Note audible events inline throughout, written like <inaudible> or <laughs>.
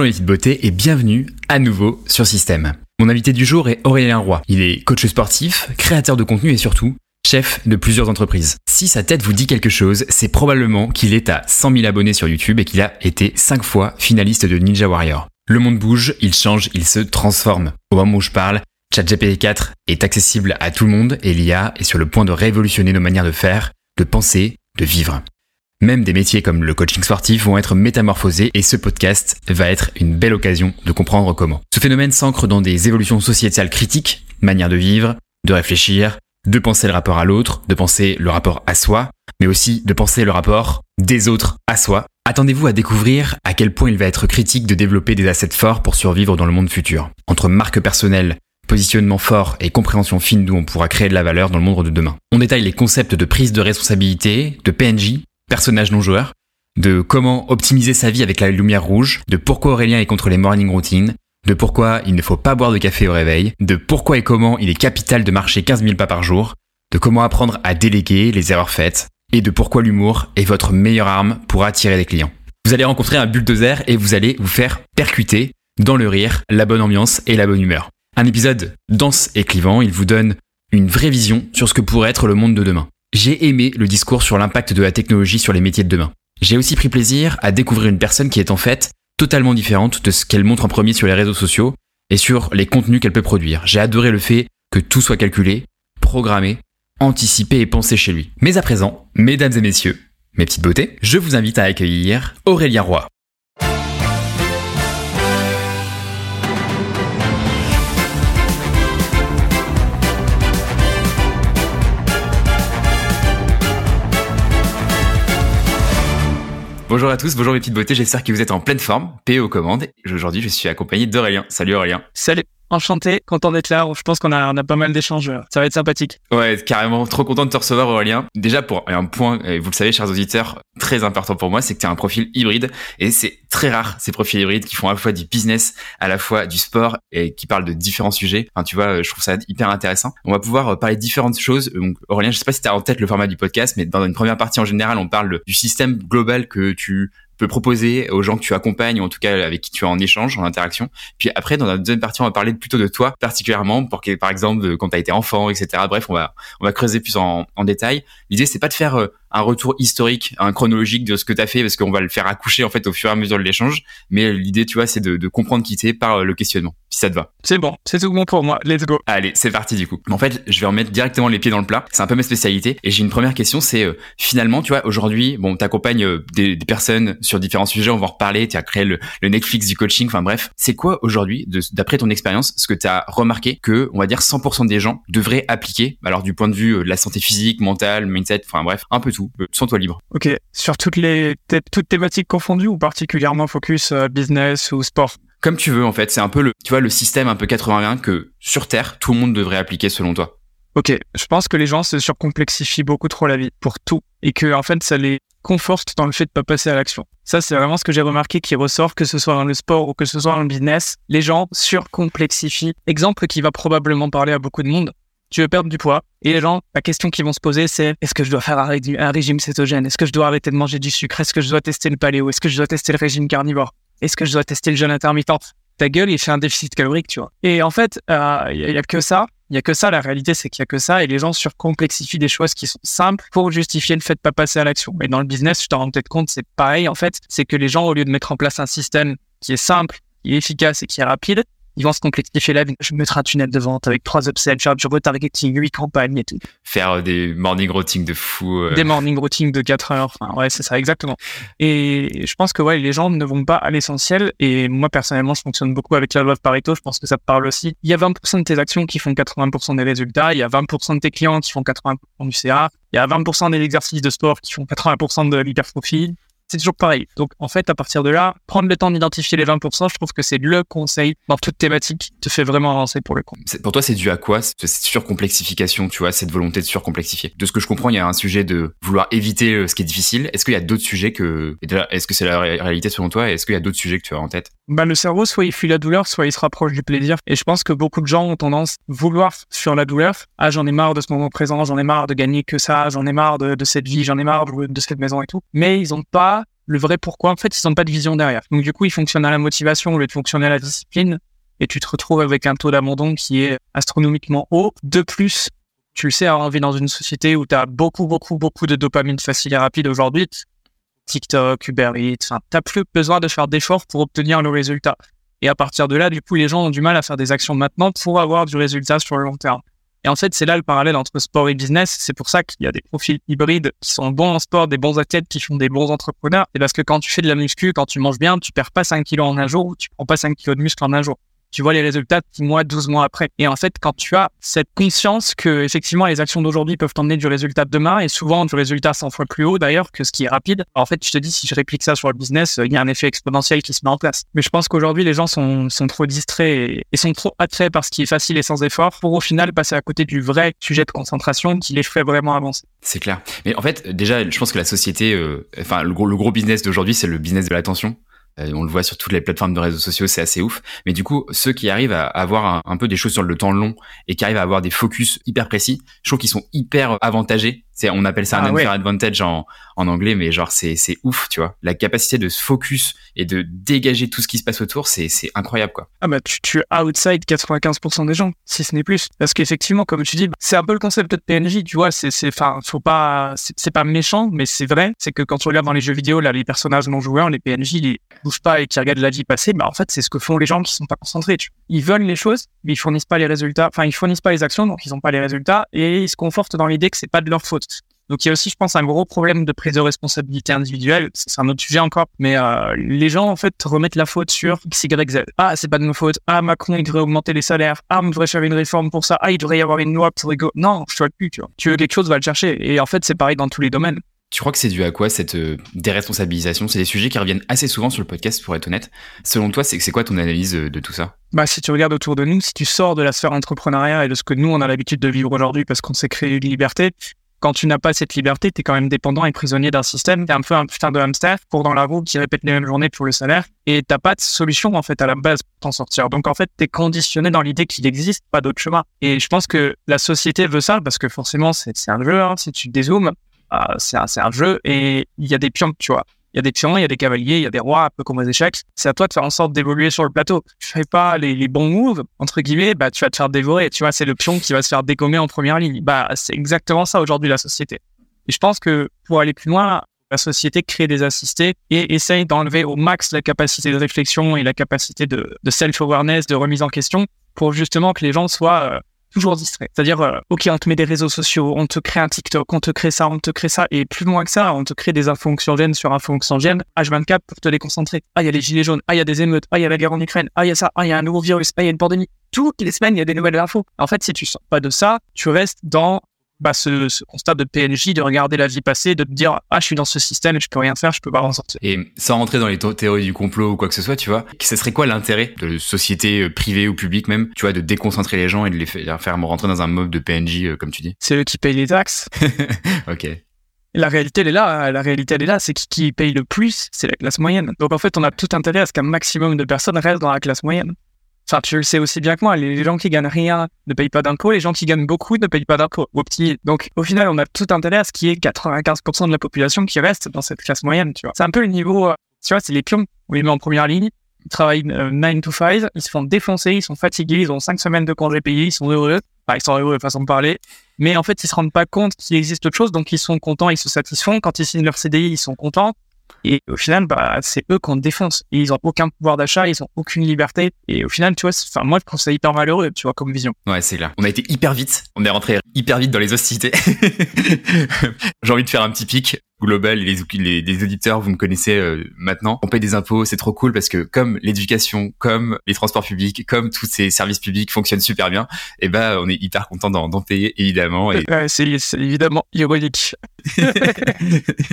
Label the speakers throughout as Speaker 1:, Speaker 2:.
Speaker 1: Bonjour les petites beautés et bienvenue à nouveau sur Système. Mon invité du jour est Aurélien Roy. Il est coach sportif, créateur de contenu et surtout chef de plusieurs entreprises. Si sa tête vous dit quelque chose, c'est probablement qu'il est à 100 000 abonnés sur YouTube et qu'il a été 5 fois finaliste de Ninja Warrior. Le monde bouge, il change, il se transforme. Au moment où je parle, ChatGPT 4 est accessible à tout le monde et l'IA est sur le point de révolutionner nos manières de faire, de penser, de vivre. Même des métiers comme le coaching sportif vont être métamorphosés et ce podcast va être une belle occasion de comprendre comment. Ce phénomène s'ancre dans des évolutions sociétales critiques, manière de vivre, de réfléchir, de penser le rapport à l'autre, de penser le rapport à soi, mais aussi de penser le rapport des autres à soi. Attendez-vous à découvrir à quel point il va être critique de développer des assets forts pour survivre dans le monde futur. Entre marque personnelle, positionnement fort et compréhension fine d'où on pourra créer de la valeur dans le monde de demain. On détaille les concepts de prise de responsabilité, de PNJ, personnage non joueur, de comment optimiser sa vie avec la lumière rouge, de pourquoi Aurélien est contre les morning routines, de pourquoi il ne faut pas boire de café au réveil, de pourquoi et comment il est capital de marcher 15 000 pas par jour, de comment apprendre à déléguer les erreurs faites, et de pourquoi l'humour est votre meilleure arme pour attirer des clients. Vous allez rencontrer un bulldozer et vous allez vous faire percuter dans le rire, la bonne ambiance et la bonne humeur. Un épisode dense et clivant, il vous donne une vraie vision sur ce que pourrait être le monde de demain. J'ai aimé le discours sur l'impact de la technologie sur les métiers de demain. J'ai aussi pris plaisir à découvrir une personne qui est en fait totalement différente de ce qu'elle montre en premier sur les réseaux sociaux et sur les contenus qu'elle peut produire. J'ai adoré le fait que tout soit calculé, programmé, anticipé et pensé chez lui. Mais à présent, mesdames et messieurs, mes petites beautés, je vous invite à accueillir Aurélia Roy. Bonjour à tous, bonjour mes petites beautés, j'espère que vous êtes en pleine forme, P aux commandes. Aujourd'hui, je suis accompagné d'Aurélien. Salut Aurélien.
Speaker 2: Salut. Enchanté, content d'être là. Je pense qu'on a, on a pas mal d'échanges. Ça va être sympathique.
Speaker 1: Ouais, carrément. Trop content de te recevoir, Aurélien. Déjà, pour un point, vous le savez, chers auditeurs, très important pour moi, c'est que tu as un profil hybride. Et c'est très rare, ces profils hybrides qui font à la fois du business, à la fois du sport et qui parlent de différents sujets. Enfin, tu vois, je trouve ça hyper intéressant. On va pouvoir euh, parler de différentes choses. Donc, Aurélien, je sais pas si tu as en tête le format du podcast, mais dans une première partie, en général, on parle du système global que tu peux proposer aux gens que tu accompagnes, ou en tout cas avec qui tu es en échange, en interaction. Puis après, dans la deuxième partie, on va parler plutôt de toi particulièrement, pour que, par exemple, quand tu as été enfant, etc. Bref, on va on va creuser plus en, en détail. L'idée, c'est pas de faire euh, un retour historique, un chronologique de ce que tu as fait, parce qu'on va le faire accoucher en fait au fur et à mesure de l'échange. Mais l'idée, tu vois, c'est de, de, comprendre qui t'es par euh, le questionnement, si ça te va.
Speaker 2: C'est bon, c'est tout bon pour moi. Let's go.
Speaker 1: Allez, c'est parti du coup. En fait, je vais remettre directement les pieds dans le plat. C'est un peu ma spécialité. Et j'ai une première question, c'est euh, finalement, tu vois, aujourd'hui, bon, t'accompagnes euh, des, des, personnes sur différents sujets, on va en reparler. Tu as créé le, le, Netflix du coaching. Enfin bref, c'est quoi aujourd'hui, d'après ton expérience, ce que tu as remarqué que, on va dire, 100% des gens devraient appliquer, alors du point de vue de la santé physique, mentale, mindset, enfin bref, un peu tout. Sans toi libre.
Speaker 2: Ok, sur toutes les toutes thématiques confondues ou particulièrement focus euh, business ou sport?
Speaker 1: Comme tu veux en fait, c'est un peu le tu vois le système un peu 80 que sur terre tout le monde devrait appliquer selon toi.
Speaker 2: Ok, je pense que les gens se surcomplexifient beaucoup trop la vie pour tout et que en fait ça les conforte dans le fait de pas passer à l'action. Ça c'est vraiment ce que j'ai remarqué qui ressort que ce soit dans le sport ou que ce soit dans le business, les gens surcomplexifient. Exemple qui va probablement parler à beaucoup de monde tu veux perdre du poids. Et les gens, la question qu'ils vont se poser, c'est est-ce que je dois faire un, régime cétogène? Est-ce que je dois arrêter de manger du sucre? Est-ce que je dois tester le paléo? Est-ce que je dois tester le régime carnivore? Est-ce que je dois tester le jeûne intermittent? Ta gueule, il fait un déficit calorique, tu vois. Et en fait, il euh, y, a que ça. Il y a que ça. La réalité, c'est qu'il y a que ça. Et les gens surcomplexifient des choses qui sont simples pour justifier le fait de pas passer à l'action. Et dans le business, je t'en rends peut-être compte, c'est pareil. En fait, c'est que les gens, au lieu de mettre en place un système qui est simple, qui est efficace et qui est rapide, ils vont se complexifier vie. Je mettrai un tunnel de vente avec trois upsells, faire du retargeting, huit campagnes et tout.
Speaker 1: Faire euh, des morning routines de fou.
Speaker 2: Euh. Des morning routines de 4 heures. Enfin, ouais, c'est ça, exactement. Et je pense que, ouais, les gens ne vont pas à l'essentiel. Et moi, personnellement, je fonctionne beaucoup avec la loi de Pareto. Je pense que ça te parle aussi. Il y a 20% de tes actions qui font 80% des résultats. Il y a 20% de tes clients qui font 80% du CA. Il y a 20% des exercices de sport qui font 80% de l'hypertrophie c'est toujours pareil. Donc, en fait, à partir de là, prendre le temps d'identifier les 20%, je trouve que c'est le conseil dans toute thématique te fait vraiment avancer pour le coup.
Speaker 1: Pour toi, c'est dû à quoi? Cette surcomplexification, tu vois, cette volonté de surcomplexifier De ce que je comprends, il y a un sujet de vouloir éviter euh, ce qui est difficile. Est-ce qu'il y a d'autres sujets que, est-ce que c'est la réalité selon toi? Est-ce qu'il y a d'autres sujets que tu as en tête?
Speaker 2: Bah, le cerveau, soit il fuit la douleur, soit il se rapproche du plaisir. Et je pense que beaucoup de gens ont tendance à vouloir sur la douleur. Ah, j'en ai marre de ce moment présent, j'en ai marre de gagner que ça, j'en ai marre de, de cette vie, j'en ai marre de cette maison et tout. Mais ils ont pas le vrai pourquoi, en fait, ils n'ont pas de vision derrière. Donc du coup, ils fonctionnent à la motivation au lieu de fonctionner à la discipline et tu te retrouves avec un taux d'abandon qui est astronomiquement haut. De plus, tu le sais, avoir envie dans une société où tu as beaucoup, beaucoup, beaucoup de dopamine facile et rapide aujourd'hui, TikTok, Uber Eats, enfin, t'as plus besoin de faire d'efforts pour obtenir le résultat. Et à partir de là, du coup, les gens ont du mal à faire des actions maintenant pour avoir du résultat sur le long terme. Et en fait, c'est là le parallèle entre sport et business. C'est pour ça qu'il y a des profils hybrides qui sont bons en sport, des bons athlètes qui font des bons entrepreneurs. Et parce que quand tu fais de la muscu, quand tu manges bien, tu perds pas 5 kilos en un jour ou tu prends pas 5 kilos de muscle en un jour tu vois les résultats 10 mois, 12 mois après. Et en fait, quand tu as cette conscience que effectivement les actions d'aujourd'hui peuvent t'emmener du résultat de demain et souvent du résultat 100 fois plus haut d'ailleurs que ce qui est rapide, en fait, tu te dis si je réplique ça sur le business, il y a un effet exponentiel qui se met en place. Mais je pense qu'aujourd'hui, les gens sont, sont trop distraits et, sont trop attraits par ce qui est facile et sans effort pour au final passer à côté du vrai sujet de concentration qui les ferait vraiment avancer.
Speaker 1: C'est clair. Mais en fait, déjà, je pense que la société, euh, enfin, le gros business d'aujourd'hui, c'est le business de l'attention. Euh, on le voit sur toutes les plateformes de réseaux sociaux, c'est assez ouf. Mais du coup, ceux qui arrivent à avoir un, peu des choses sur le temps long et qui arrivent à avoir des focus hyper précis, je trouve qu'ils sont hyper avantagés on appelle ça un ah unfair advantage en, en anglais, mais genre c'est c'est ouf, tu vois. La capacité de se focus et de dégager tout ce qui se passe autour, c'est c'est incroyable quoi.
Speaker 2: Ah bah tu tu outside 95% des gens, si ce n'est plus. Parce qu'effectivement, comme tu dis, c'est un peu le concept de PNJ, tu vois. C'est c'est enfin faut pas c'est pas méchant, mais c'est vrai. C'est que quand tu regardes dans les jeux vidéo là, les personnages non joueurs, les PNJ, ils bougent pas et qui regardent la vie passer, bah en fait c'est ce que font les gens qui sont pas concentrés. Tu Ils veulent les choses, mais ils fournissent pas les résultats. Enfin ils fournissent pas les actions, donc ils ont pas les résultats et ils se confortent dans l'idée que c'est pas de leur faute. Donc il y a aussi, je pense, un gros problème de prise de responsabilité individuelle. C'est un autre sujet encore, mais euh, les gens en fait remettent la faute sur X, Y, Z. Ah, c'est pas de ma faute. Ah, Macron il devrait augmenter les salaires. Ah, on devrait faire une réforme pour ça. Ah, il devrait y avoir une loi pour rigoler. Non, je te plus. Tu vois. Tu veux quelque chose, va le chercher. Et en fait, c'est pareil dans tous les domaines.
Speaker 1: Tu crois que c'est dû à quoi cette euh, déresponsabilisation? C'est des sujets qui reviennent assez souvent sur le podcast, pour être honnête. Selon toi, c'est quoi ton analyse euh, de tout ça?
Speaker 2: Bah, si tu regardes autour de nous, si tu sors de la sphère entrepreneuriale et de ce que nous, on a l'habitude de vivre aujourd'hui parce qu'on s'est créé une liberté, quand tu n'as pas cette liberté, tu es quand même dépendant et prisonnier d'un système. Tu un peu un putain de hamster, pour dans la roue, qui répète les mêmes journées pour le salaire. Et t'as pas de solution, en fait, à la base pour t'en sortir. Donc, en fait, tu conditionné dans l'idée qu'il n'existe pas d'autre chemin. Et je pense que la société veut ça parce que forcément, c'est un jeu. Hein. Si tu dézoomes, euh, c'est un, un jeu et il y a des pions, tu vois. Il y a des pions, il y a des cavaliers, il y a des rois, un peu comme aux échecs. C'est à toi de faire en sorte d'évoluer sur le plateau. Tu fais pas les, bons moves, entre guillemets, bah, tu vas te faire dévorer. Tu vois, c'est le pion qui va se faire dégommer en première ligne. Bah, c'est exactement ça aujourd'hui, la société. Et je pense que pour aller plus loin, la société crée des assistés et essaye d'enlever au max la capacité de réflexion et la capacité de, de self-awareness, de remise en question pour justement que les gens soient euh, toujours distrait. C'est-à-dire, euh, ok, on te met des réseaux sociaux, on te crée un TikTok, on te crée ça, on te crée ça, et plus loin que ça, on te crée des infos anxiogènes sur infos anxiogènes, H24 pour te déconcentrer. Ah, il y a les gilets jaunes, ah, il y a des émeutes, ah, il y a la guerre en Ukraine, ah, il y a ça, ah, il y a un nouveau virus, ah, il y a une pandémie. Toutes les semaines, il y a des nouvelles infos. En fait, si tu sors pas de ça, tu restes dans bah, ce, ce, constat de PNJ, de regarder la vie passer, de te dire ah je suis dans ce système et je peux rien faire, je peux pas en sortir.
Speaker 1: Et sans rentrer dans les théories du complot ou quoi que ce soit, tu vois, ce serait quoi l'intérêt de société euh, privée ou publique même, tu vois, de déconcentrer les gens et de les faire rentrer dans un mode de PNJ euh, comme tu dis?
Speaker 2: C'est eux qui payent les taxes. <laughs>
Speaker 1: ok.
Speaker 2: La réalité, elle est là. Hein. La réalité, elle est là. C'est qui, qui paye le plus, c'est la classe moyenne. Donc, en fait, on a tout intérêt à ce qu'un maximum de personnes restent dans la classe moyenne. Enfin, tu le sais aussi bien que moi, les gens qui gagnent rien ne payent pas d'impôts, les gens qui gagnent beaucoup ne payent pas d'impôts. Donc, au final, on a tout intérêt à ce qu'il y ait 95% de la population qui reste dans cette classe moyenne, tu vois. C'est un peu le niveau, euh, tu vois, c'est les pions. On les met en première ligne, ils travaillent 9 euh, to 5, ils se font défoncer, ils sont fatigués, ils ont 5 semaines de congés payés, ils sont heureux. Enfin, ils sont heureux de façon de parler. Mais en fait, ils se rendent pas compte qu'il existe autre chose, donc ils sont contents, ils se satisfont. Quand ils signent leur CDI, ils sont contents. Et au final, bah, c'est eux qu'on défonce. ils ont aucun pouvoir d'achat, ils ont aucune liberté. Et au final, tu vois, enfin, moi, je trouve ça hyper malheureux, tu vois, comme vision.
Speaker 1: Ouais, c'est clair. On a été hyper vite. On est rentré hyper vite dans les hostilités. <laughs> J'ai envie de faire un petit pic global, les, les, les auditeurs, vous me connaissez euh, maintenant. On paye des impôts, c'est trop cool parce que comme l'éducation, comme les transports publics, comme tous ces services publics fonctionnent super bien, et eh ben on est hyper content d'en payer évidemment. Et...
Speaker 2: c'est évidemment ironique. <laughs>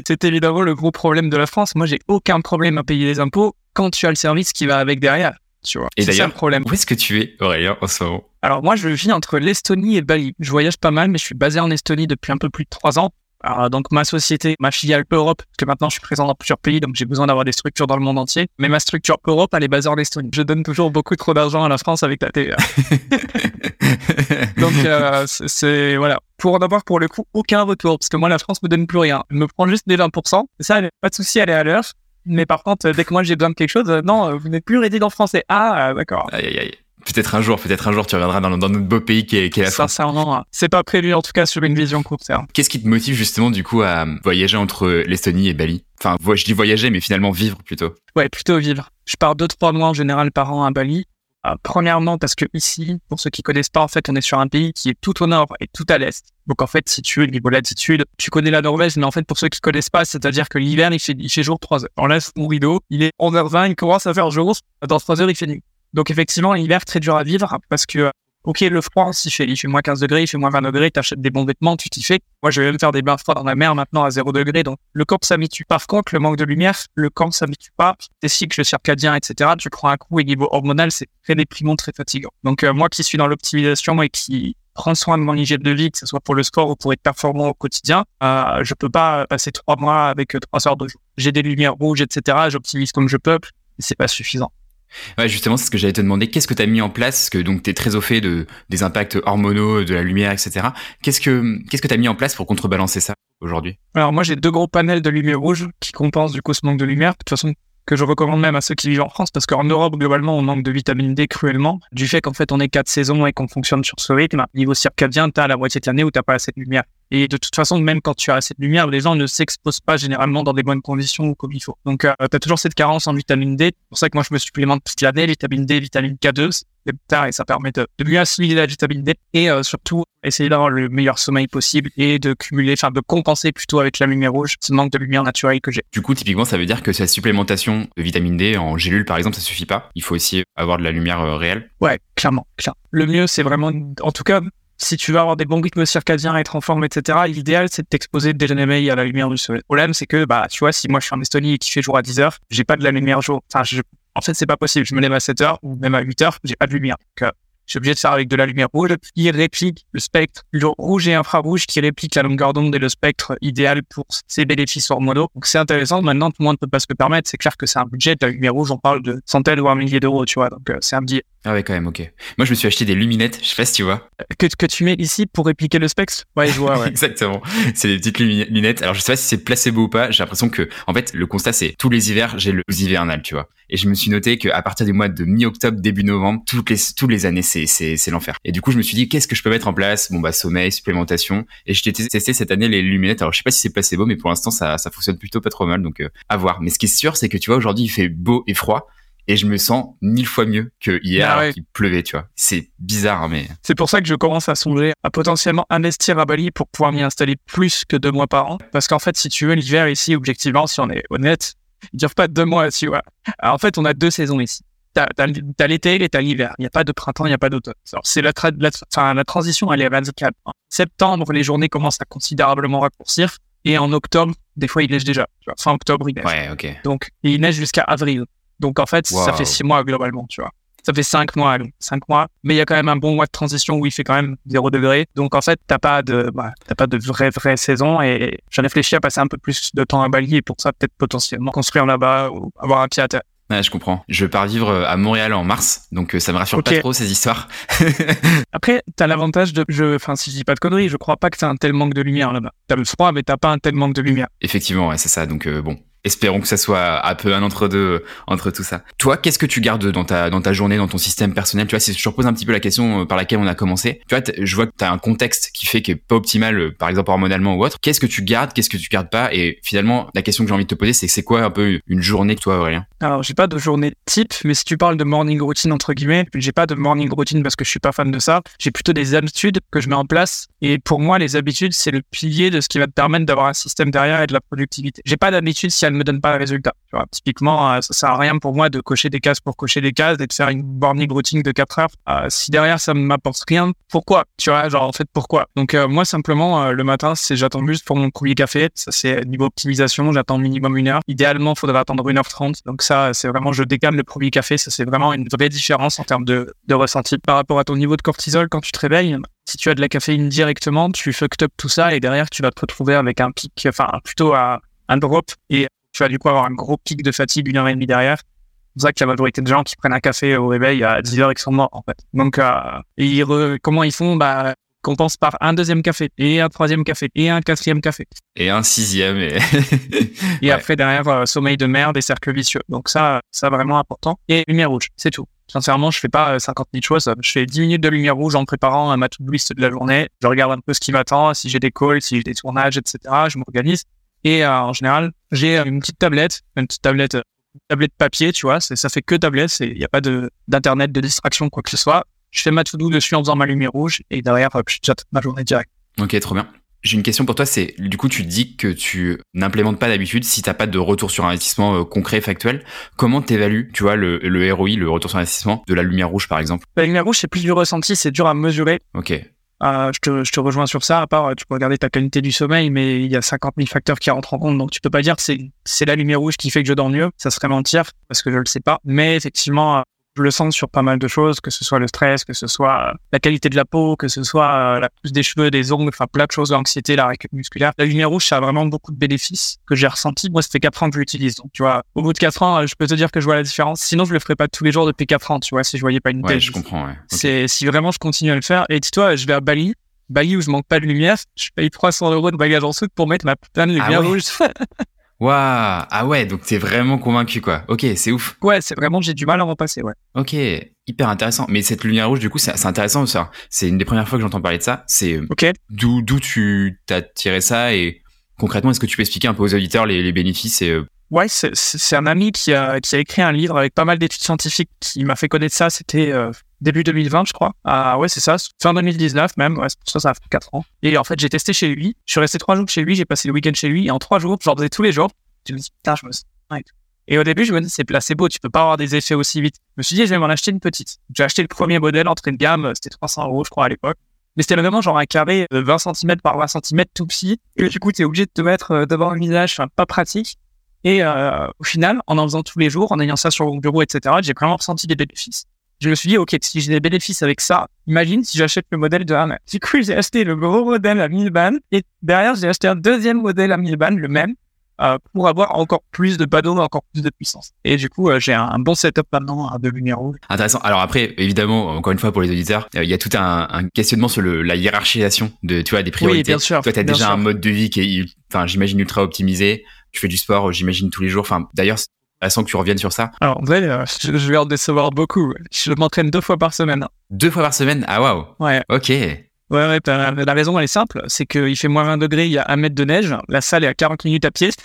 Speaker 2: c'est évidemment le gros problème de la France. Moi, j'ai aucun problème à payer les impôts quand tu as le service qui va avec derrière. Tu vois.
Speaker 1: Et d'ailleurs, problème. Où est-ce que tu es, Aurélien, en ce moment?
Speaker 2: Alors moi, je vis entre l'Estonie et Bali. Je voyage pas mal, mais je suis basé en Estonie depuis un peu plus de trois ans. Alors, donc ma société, ma filiale Europe, parce que maintenant je suis présent dans plusieurs pays, donc j'ai besoin d'avoir des structures dans le monde entier. Mais ma structure Europe, elle est basée en Estonie. Je donne toujours beaucoup trop d'argent à la France avec la TVA. <laughs> donc euh, c'est voilà, pour avoir pour le coup aucun retour, parce que moi la France me donne plus rien. Elle me prend juste des 20%. Et ça, pas de souci, elle est à l'heure. Mais par contre, dès que moi j'ai besoin de quelque chose, euh, non, vous n'êtes plus résident français. Ah, d'accord.
Speaker 1: Aïe, aïe, aïe. Peut-être un jour, peut-être un jour, tu reviendras dans, dans notre beau pays qui est, qui est la France.
Speaker 2: Sincèrement, c'est pas prévu en tout cas sur une vision court terme.
Speaker 1: Qu'est-ce qui te motive justement du coup à voyager entre l'Estonie et Bali? Enfin, je dis voyager, mais finalement vivre plutôt.
Speaker 2: Ouais, plutôt vivre. Je pars deux trois mois en général par an à Bali. Euh, premièrement, parce que ici, pour ceux qui connaissent pas, en fait, on est sur un pays qui est tout au nord et tout à l'est. Donc en fait, si tu veux, niveau latitude, tu connais la Norvège, mais en fait, pour ceux qui connaissent pas, c'est-à-dire que l'hiver, il fait, il fait jour 3 heures. On laisse mon rideau, il est 11h20, il commence à faire jour. Dans 3 heures, il fait nuit. Donc effectivement, l'hiver, très dur à vivre parce que Ok, le froid, s'il fait, il fait moins 15 degrés, il fait moins 20 degrés, t'achètes des bons vêtements, tu t'y fais. Moi, je vais même faire des bains froids dans la mer maintenant à 0 degré, donc le corps s'habitue. Par contre, le manque de lumière, le corps s'habitue pas. Tes cycles circadiens, etc., tu prends un coup et niveau hormonal, c'est très déprimant, très fatigant. Donc, euh, moi qui suis dans l'optimisation et qui prends soin de mon hygiène de vie, que ce soit pour le sport ou pour être performant au quotidien, euh, je peux pas passer trois mois avec euh, trois heures de jour. J'ai des lumières rouges, etc., j'optimise comme je peux, mais c'est pas suffisant.
Speaker 1: Ouais, justement, c'est ce que j'allais te demander. Qu'est-ce que tu as mis en place? Parce que donc tu es très au fait de, des impacts hormonaux, de la lumière, etc. Qu'est-ce que qu'est-ce que tu as mis en place pour contrebalancer ça aujourd'hui?
Speaker 2: Alors moi, j'ai deux gros panels de lumière rouge qui compensent du coup ce manque de lumière. De toute façon, que je recommande même à ceux qui vivent en France, parce qu'en Europe, globalement, on manque de vitamine D cruellement, du fait qu'en fait, on est quatre saisons et qu'on fonctionne sur ce rythme. Niveau circadien, t'as la moitié de l'année où t'as pas assez de lumière. Et de toute façon, même quand tu as assez de lumière, les gens ne s'exposent pas généralement dans des bonnes conditions comme il faut. Donc, euh, tu as toujours cette carence en vitamine D. C'est pour ça que moi, je me supplémente toute l'année, vitamine D, vitamine K2, et ça permet de, mieux assimiler la vitamine D et euh, surtout essayer d'avoir le meilleur sommeil possible et de cumuler, enfin de compenser plutôt avec la lumière rouge ce manque de lumière naturelle que j'ai.
Speaker 1: Du coup, typiquement, ça veut dire que cette supplémentation de vitamine D en gélule, par exemple, ça suffit pas? Il faut aussi avoir de la lumière euh, réelle?
Speaker 2: Ouais, clairement, clairement. Le mieux, c'est vraiment, en tout cas, si tu veux avoir des bons rythmes circadiens, être en forme, etc., l'idéal, c'est de t'exposer dès la à la lumière du soleil. Le problème, c'est que, bah, tu vois, si moi je suis en Estonie et qu'il fait jour à 10 heures, j'ai pas de la lumière jour. Enfin, je, en fait, c'est pas possible. Je me lève à 7 heures ou même à 8 heures, j'ai pas de lumière. Donc, euh, je suis obligé de faire avec de la lumière rouge qui réplique le spectre le rouge et infrarouge qui réplique la longueur d'onde et le spectre idéal pour ces bénéfices hormonaux. Donc c'est intéressant. Maintenant, tout le monde ne peut pas se le permettre. C'est clair que c'est un budget. De la lumière rouge, on parle de centaines ou un millier d'euros, tu vois. Donc euh, c'est un budget.
Speaker 1: Ah ouais, quand même, ok. Moi, je me suis acheté des luminettes, je sais pas si tu vois.
Speaker 2: Que, que tu mets ici pour répliquer le spectre Ouais, je vois, ouais. <laughs>
Speaker 1: Exactement. C'est des petites lunettes. Alors, je sais pas si c'est placebo ou pas. J'ai l'impression que, en fait, le constat, c'est tous les hivers, j'ai le hivernal, tu vois. Et je me suis noté qu'à partir du mois de mi-octobre, début novembre, toutes les, toutes les années, c'est, c'est, c'est l'enfer. Et du coup, je me suis dit, qu'est-ce que je peux mettre en place? Bon, bah, sommeil, supplémentation. Et je t'ai testé cette année les lunettes. Alors, je sais pas si c'est placebo, mais pour l'instant, ça, ça fonctionne plutôt pas trop mal. Donc, euh, à voir. Mais ce qui est sûr, c'est que tu vois, aujourd'hui, il fait beau et froid et je me sens mille fois mieux que hier ah pleuvait, tu vois. C'est bizarre, hein, mais.
Speaker 2: C'est pour ça que je commence à songer à potentiellement investir à Bali pour pouvoir m'y installer plus que deux mois par an. Parce qu'en fait, si tu veux, l'hiver ici, objectivement, si on est honnête, il dure pas deux mois, tu vois. Alors, en fait, on a deux saisons ici. T'as, as, l'été et t'as l'hiver. Il n'y a pas de printemps, il n'y a pas d'automne. c'est la, la, la transition, elle est radicale. En septembre, les journées commencent à considérablement raccourcir. Et en octobre, des fois, il neige déjà. Tu vois, fin octobre, il neige.
Speaker 1: Ouais, ok.
Speaker 2: Donc, il neige jusqu'à avril. Donc en fait, ça fait six mois globalement, tu vois. Ça fait cinq mois, cinq mois. Mais il y a quand même un bon mois de transition où il fait quand même zéro degré. Donc en fait, t'as pas de, bah, t'as pas de vraie vraie saison. Et j'ai réfléchi à passer un peu plus de temps à Bali et pour ça peut-être potentiellement construire là-bas ou avoir un pied à terre.
Speaker 1: Ouais, je comprends. Je pars vivre euh, à Montréal en mars, donc euh, ça me rassure pas trop ces histoires. <laughs>
Speaker 2: Après, t'as l'avantage de, je, enfin, si je dis pas de conneries, je crois pas que t'as un tel manque de lumière là-bas. T'as le froid, mais t'as pas un tel manque de lumière.
Speaker 1: Effectivement, ouais, c'est ça. Donc euh, bon, espérons que ça soit un peu un entre deux entre tout ça. Toi, qu'est-ce que tu gardes dans ta journée, dans ton système personnel? Tu vois, si je repose un petit peu la question euh, par laquelle on a commencé. Tu vois, je vois que tu as un contexte qui fait qu'il est pas optimal, euh, par exemple hormonalement ou autre. Qu'est-ce que tu gardes Qu'est-ce que tu gardes pas? Et finalement, la question que j'ai envie de te poser, c'est c'est quoi un peu une journée que toi, Aurélien?
Speaker 2: Alors, j'ai pas de journée type, mais si tu parles de morning routine entre guillemets, j'ai pas de morning routine parce que je suis pas fan de ça. J'ai plutôt des habitudes que je mets en place. Et pour moi, les habitudes, c'est le pilier de ce qui va te permettre d'avoir un système derrière et de la productivité. J'ai pas d'habitude si elle me donne pas le résultat. Tu vois, typiquement, euh, ça sert à rien pour moi de cocher des cases pour cocher des cases et de faire une morning routine de 4 heures. Euh, si derrière ça ne m'apporte rien, pourquoi? Tu vois, genre en fait pourquoi? Donc euh, moi simplement le matin, c'est j'attends juste pour mon premier café. Ça c'est niveau optimisation, j'attends minimum une heure. Idéalement, il faudrait attendre 1h30. Donc ça, c'est vraiment je décale le premier café. Ça c'est vraiment une vraie différence en termes de, de ressenti par rapport à ton niveau de cortisol quand tu te réveilles. Si tu as de la caféine directement, tu fucked up tout ça et derrière tu vas te retrouver avec un pic, enfin plutôt à un drop et tu vas du coup avoir un gros pic de fatigue une heure et demie derrière. C'est pour ça que la majorité de gens qui prennent un café au réveil à 10 heures, ils sont morts, en fait. Donc, euh, et comment ils font? Bah, compense par un deuxième café et un troisième café et un quatrième café.
Speaker 1: Et un sixième. Et, <laughs>
Speaker 2: et après, derrière, euh, sommeil de merde et cercle vicieux. Donc ça, ça vraiment important. Et lumière rouge, c'est tout. Sincèrement, je fais pas 50 000 choses. Je fais 10 minutes de lumière rouge en préparant ma to-do list de la journée. Je regarde un peu ce qui m'attend, si j'ai des calls, si j'ai des tournages, etc. Je m'organise. Et euh, en général, j'ai une petite tablette, une petite tablette, une tablette papier, tu vois. Ça fait que tablette. Il n'y a pas d'internet, de distraction, quoi que ce soit. Je fais ma to-do dessus en faisant ma lumière rouge et derrière, hop, je chatte ma journée directe.
Speaker 1: Ok, trop bien. J'ai une question pour toi, c'est du coup tu dis que tu n'implémentes pas d'habitude si t'as pas de retour sur investissement euh, concret, factuel. Comment t'évalues, tu vois, le, le ROI, le retour sur investissement de la lumière rouge par exemple?
Speaker 2: La lumière rouge c'est plus du ressenti, c'est dur à mesurer.
Speaker 1: Ok.
Speaker 2: Euh, je, te, je te rejoins sur ça. À part, tu peux regarder ta qualité du sommeil, mais il y a 50 000 facteurs qui rentrent en compte, donc tu peux pas dire c'est c'est la lumière rouge qui fait que je dors mieux. Ça serait mentir parce que je le sais pas. Mais effectivement, je le sens sur pas mal de choses, que ce soit le stress, que ce soit euh, la qualité de la peau, que ce soit euh, la pousse des cheveux, des ongles, enfin plein de choses, l'anxiété, la récup musculaire. La lumière rouge, ça a vraiment beaucoup de bénéfices que j'ai ressenti. Moi, ça fait 4 ans que je l'utilise. Donc, tu vois, au bout de 4 ans, je peux te dire que je vois la différence. Sinon, je le ferais pas tous les jours depuis 4 ans, tu vois, si je voyais pas une
Speaker 1: ouais, je comprends, ouais.
Speaker 2: C'est, si vraiment je continue à le faire. Et dis-toi, je vais à Bali. Bali où je manque pas de lumière, je paye 300 euros de bagage en soute pour mettre ma putain de
Speaker 1: Ah
Speaker 2: lumière rouge. <laughs>
Speaker 1: Waouh Ah ouais, donc t'es vraiment convaincu quoi. Ok, c'est ouf.
Speaker 2: ouais, c'est vraiment, j'ai du mal à en passer, ouais.
Speaker 1: Ok, hyper intéressant. Mais cette lumière rouge, du coup, c'est intéressant ça. C'est une des premières fois que j'entends parler de ça. C'est euh,
Speaker 2: Ok.
Speaker 1: d'où tu t'as tiré ça et concrètement, est-ce que tu peux expliquer un peu aux auditeurs les, les bénéfices et euh,
Speaker 2: Ouais, c'est un ami qui a, qui a écrit un livre avec pas mal d'études scientifiques qui m'a fait connaître ça. C'était euh, début 2020, je crois. Ah ouais, c'est ça. Fin 2019 même. Ouais, pour ça, ça a fait 4 ans. Et en fait, j'ai testé chez lui. Je suis resté trois jours chez lui. J'ai passé le week-end chez lui. Et en trois jours, j'en faisais tous les jours. Je me dis, putain, je me et au début, je me dis, c'est placebo. Tu peux pas avoir des effets aussi vite. Je me suis dit, je vais m'en acheter une petite. J'ai acheté le premier modèle entrée de gamme. C'était 300 euros, je crois, à l'époque. Mais c'était vraiment genre un carré de 20 cm par 20 cm tout petit. Et du coup, tu es obligé de te mettre euh, devant le visage. Pas pratique. Et euh, au final, en en faisant tous les jours, en ayant ça sur mon bureau, etc., j'ai vraiment ressenti des bénéfices. Je me suis dit, OK, si j'ai des bénéfices avec ça, imagine si j'achète le modèle de Hammer. Du coup, j'ai acheté le gros modèle à 1000 balles et derrière, j'ai acheté un deuxième modèle à 1000 balles, le même, euh, pour avoir encore plus de panneaux, encore plus de puissance. Et du coup, euh, j'ai un, un bon setup maintenant euh, de lumière rouge.
Speaker 1: intéressant Alors après, évidemment, encore une fois pour les auditeurs, euh, il y a tout un, un questionnement sur le, la hiérarchisation de tu vois des priorités.
Speaker 2: Oui, bien sûr.
Speaker 1: Toi, t'as
Speaker 2: bien
Speaker 1: déjà
Speaker 2: sûr.
Speaker 1: un mode de vie qui est, enfin, j'imagine ultra optimisé. Tu fais du sport, j'imagine tous les jours. Enfin, d'ailleurs, intéressant que tu reviennes sur ça.
Speaker 2: Alors, vrai, euh, je, je vais en décevoir beaucoup. Je m'entraîne deux fois par semaine.
Speaker 1: Deux fois par semaine? Ah waouh.
Speaker 2: Ouais.
Speaker 1: Ok.
Speaker 2: Ouais, ouais, la raison, elle est simple. C'est qu'il fait moins 20 degrés, il y a un mètre de neige. La salle est à 40 minutes à pied. <laughs>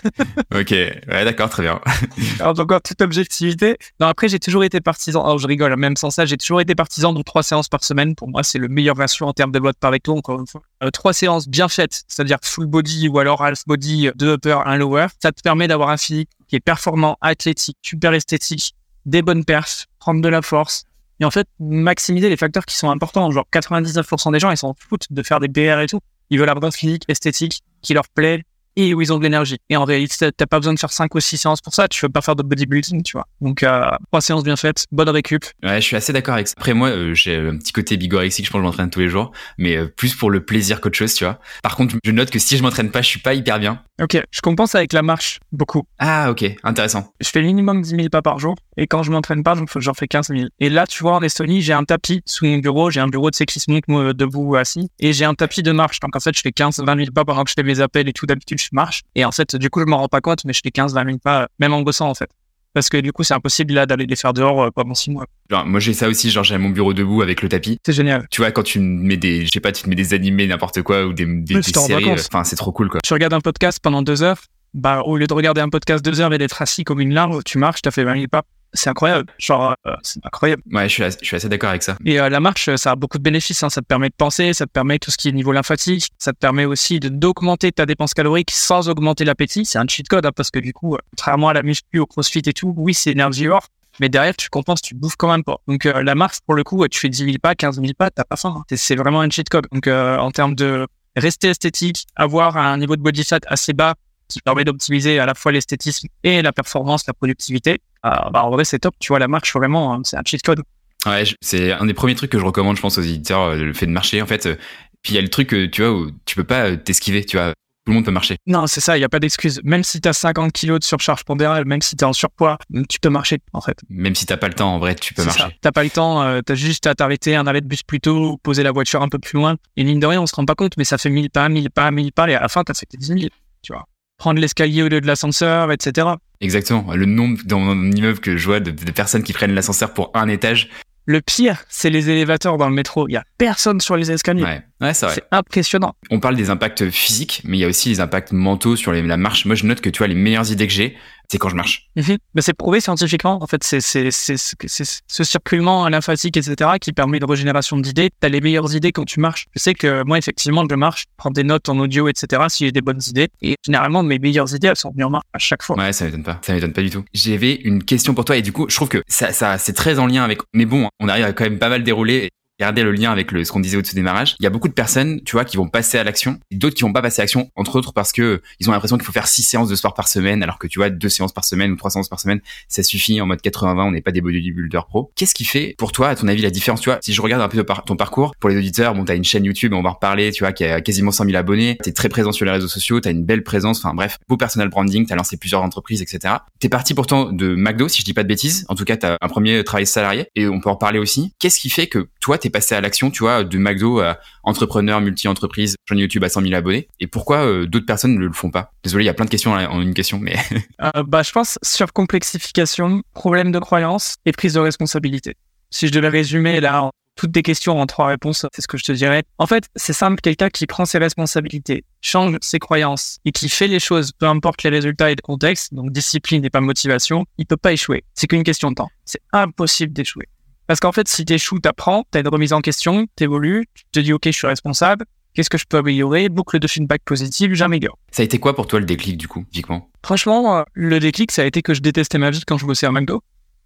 Speaker 1: Ok. Ouais, d'accord, très bien. <laughs>
Speaker 2: Alors, donc, en toute objectivité. Non, après, j'ai toujours été partisan. Alors, je rigole, même sans ça, j'ai toujours été partisan de trois séances par semaine. Pour moi, c'est le meilleur ratio en termes de loi de Pareto, encore une fois. Euh, trois séances bien faites, c'est-à-dire full body ou alors half body, deux upper, un lower. Ça te permet d'avoir un physique qui est performant, athlétique, super esthétique, des bonnes perfs, prendre de la force. Et en fait, maximiser les facteurs qui sont importants. Genre, 99% des gens, ils s'en foutent de faire des PR et tout. Ils veulent un physique esthétique qui leur plaît et où ils ont de l'énergie. Et en réalité, t'as pas besoin de faire 5 ou 6 séances pour ça. Tu veux pas faire de bodybuilding, tu vois. Donc, euh, séances bien faites, bonne récup.
Speaker 1: Ouais, je suis assez d'accord avec ça. Après, moi, euh, j'ai un petit côté bigorexique, je pense que je m'entraîne tous les jours, mais euh, plus pour le plaisir qu'autre chose, tu vois. Par contre, je note que si je m'entraîne pas, je suis pas hyper bien.
Speaker 2: Ok, je compense avec la marche, beaucoup.
Speaker 1: Ah, ok, intéressant.
Speaker 2: Je fais minimum 10 000 pas par jour. Et quand je m'entraîne pas, j'en fais- j'en fais 15 000. Et là, tu vois, en Estonie, j'ai un tapis sous mon bureau. J'ai un bureau de qui se monte moi, debout ou assis. Et j'ai un tapis de marche. Donc, en fait, je fais 15, 20 000 pas pendant que je fais mes appels et tout. D'habitude, je marche. Et en fait, du coup, je m'en rends pas compte, mais je fais 15, 20 000 pas, euh, même en bossant, en fait. Parce que du coup, c'est impossible là d'aller les faire dehors euh, pendant 6 mois.
Speaker 1: Genre, moi, j'ai ça aussi, genre, j'ai mon bureau debout avec le tapis.
Speaker 2: C'est génial.
Speaker 1: Tu vois, quand tu mets des, je sais pas, tu te mets des animés, n'importe quoi, ou des, des, séries, euh, enfin, c'est trop cool, quoi.
Speaker 2: Tu regardes un podcast pendant deux heures. Bah, au lieu de regarder un podcast deux heures et d'être assis comme une larve, tu marches, t'as fait 20 000 pas. C'est incroyable. Genre, euh, c'est incroyable.
Speaker 1: Ouais, je suis, assez- je suis assez d'accord avec ça.
Speaker 2: Et euh, la marche, euh, ça a beaucoup de bénéfices. hein. Ça te permet de penser, ça te permet tout ce qui est niveau lymphatique, ça te permet aussi d'augmenter ta dépense calorique sans augmenter l'appétit. C'est un cheat code hein, parce que du coup, euh, contrairement à la muscu, au crossfit et tout, oui, c'est énergivore, mais derrière, tu compenses, tu bouffes quand même pas. Donc euh, la marche, pour le coup, tu fais 10 000 pas, 15 000 pas, t'as pas faim. hein. C'est- vraiment un cheat code. Donc euh, en termes de rester esthétique, avoir un niveau de body fat assez bas qui permet d'optimiser à la fois l'esthétisme et la performance, la productivité, bah, en vrai, c'est top. Tu vois, la marche, vraiment, hein, c'est un cheat code.
Speaker 1: Ouais, c'est un des premiers trucs que je recommande, je pense, aux éditeurs, euh, le fait de marcher, en fait. euh, Puis il y a le truc, euh, tu vois, où tu peux pas t'esquiver, tu vois. Tout le monde peut marcher.
Speaker 2: Non, c'est ça, il n'y a pas d'excuse. Même si tu as 50 kilos de surcharge pondérale, même si tu es en surpoids, tu peux marcher, en fait.
Speaker 1: Même si t'as pas le temps, en vrai, tu peux marcher.
Speaker 2: T'as pas le temps, euh, t'as juste à t'arrêter un arrêt de bus plus tôt, poser la voiture un peu plus loin. Et mine de rien, on se rend pas compte, mais ça fait 1000 pas, 1000 pas, 1000 pas, et à la fin, t'as fait 10 000, tu vois. Prendre l'escalier au lieu de l'ascenseur, etc.
Speaker 1: Exactement. Le nombre dans mon immeuble que je vois de, de personnes qui prennent l'ascenseur pour un étage,
Speaker 2: le pire, c'est les élévateurs dans le métro. Il y a personne sur les escaliers.
Speaker 1: Ouais, ouais c'est vrai.
Speaker 2: C'est impressionnant.
Speaker 1: On parle des impacts physiques, mais il y a aussi les impacts mentaux sur les- la marche. Moi, je note que tu vois, les meilleures idées que j'ai, c'est quand je marche.
Speaker 2: Mhm. Mais c'est prouvé scientifiquement. En fait, c'est ce circulement lymphatique, etc., qui permet de régénération d'idées. T'as les meilleures idées quand tu marches. Je sais que moi, effectivement, je marche, je prends des notes en audio, etc., si j'ai des bonnes idées. Et généralement, mes meilleures idées, elles sont venues en marche à chaque fois.
Speaker 1: Ouais, ça m'étonne pas. Ça m'étonne pas du tout. J'avais une question pour toi et du coup, je trouve que ça, ça c'est très en lien avec. Mais bon, on arrive à quand même pas mal dérouler. Regardez le lien avec le, ce qu'on disait au tout démarrage. Il y a beaucoup de personnes, tu vois, qui vont passer à l'action, d'autres qui vont pas passer à l'action, entre autres parce que ils ont l'impression qu'il faut faire six séances de sport par semaine, alors que tu vois, deux séances par semaine ou trois séances par semaine, ça suffit en mode 80-20, on n'est pas des bodybuilders pro. Qu'est-ce qui fait, pour toi, à ton avis, la différence, tu vois, si je regarde un peu ton parcours, pour les auditeurs, bon, t'as une chaîne YouTube, on va en reparler, tu vois, qui a quasiment 100 000 abonnés, t'es très présent sur les réseaux sociaux, t'as une belle présence, enfin bref, beau personal branding, t'as lancé plusieurs entreprises, etc. T'es parti pourtant de McDo, si je dis pas de bêtises, en tout cas, t'as un premier travail salarié, et on peut en parler aussi. Qu'est-ce qui fait que toi, t'es passé à l'action, tu vois, de McDo à entrepreneur, multi-entreprise, chaîne YouTube à 100 000 abonnés, et pourquoi euh, d'autres personnes ne le font pas? Désolé, il y a plein de questions en une question, mais <laughs>
Speaker 2: Euh, bah, je pense surcomplexification, problème de croyance et prise de responsabilité. Si je devais résumer là toutes tes questions en trois réponses, c'est ce que je te dirais. En fait, c'est simple, quelqu'un qui prend ses responsabilités, change ses croyances et qui fait les choses, peu importe les résultats et le contexte, donc discipline et pas motivation, il peut pas échouer. C'est qu'une question de temps. C'est impossible d'échouer. Parce qu'en fait, si t'échoues, t'apprends, t'as une remise en question, t'évolues, tu te dis, OK, je suis responsable, qu'est-ce que je peux améliorer, boucle de feedback positive, j'améliore.
Speaker 1: ça a été quoi pour toi le déclic du coup, typiquement
Speaker 2: Franchement, euh, le déclic, ça a été que je détestais ma vie quand je bossais à McDo.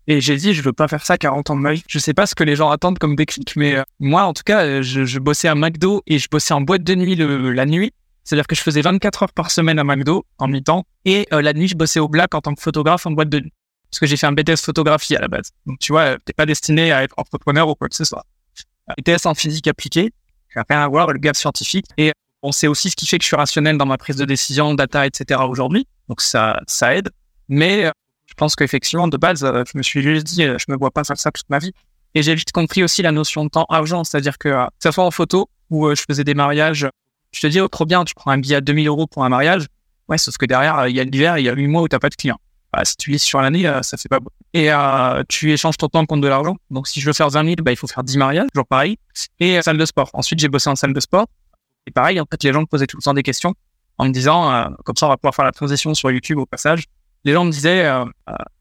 Speaker 2: Et j'ai dit, je veux pas faire ça 40 ans de ma vie. Je sais pas ce que les gens attendent comme déclic, mais euh, moi, en tout cas, euh, je, je bossais à McDo et je bossais en boîte de nuit le- la nuit. C'est-à-dire que je faisais 24 heures par semaine à McDo en mi-temps. Et euh, la nuit, je bossais au black en tant que photographe en boîte de nuit. Parce que j'ai fait un BTS photographie à la base. Donc, tu vois, t'es pas destiné à être entrepreneur ou quoi que ce soit. BTS en physique appliquée, ça rien à voir, le gap scientifique. Et on sait aussi ce qui fait que je suis rationnel dans ma prise de décision, data, etc. aujourd'hui. Donc ça, ça aide. Mais euh, je pense qu'effectivement, de base, euh, je me suis juste dit, euh, je me vois pas faire ça toute ma vie. Et j'ai vite compris aussi la notion de temps argent, c'est-à-dire que, que ça soit en photo euh, je faisais des mariages, je te dis, oh, trop bien, tu prends un billet à 2000 euros pour un mariage. Ouais, sauf que derrière, il y a l'hiver, il y a 8 mois où t'as pas de clients. Bah, si tu lis sur l'année, euh, ça fait pas beau. Et euh, tu échanges ton temps contre de l'argent. Donc si je veux faire 20 000, bah, il faut faire 10 mariages, toujours pareil. Et euh, salle de sport. Ensuite, j'ai bossé en salle de sport. Et pareil, en fait, les gens me posaient tout le temps des questions en me disant, euh, comme ça, on va pouvoir faire la transition sur YouTube au passage. Les gens me disaient,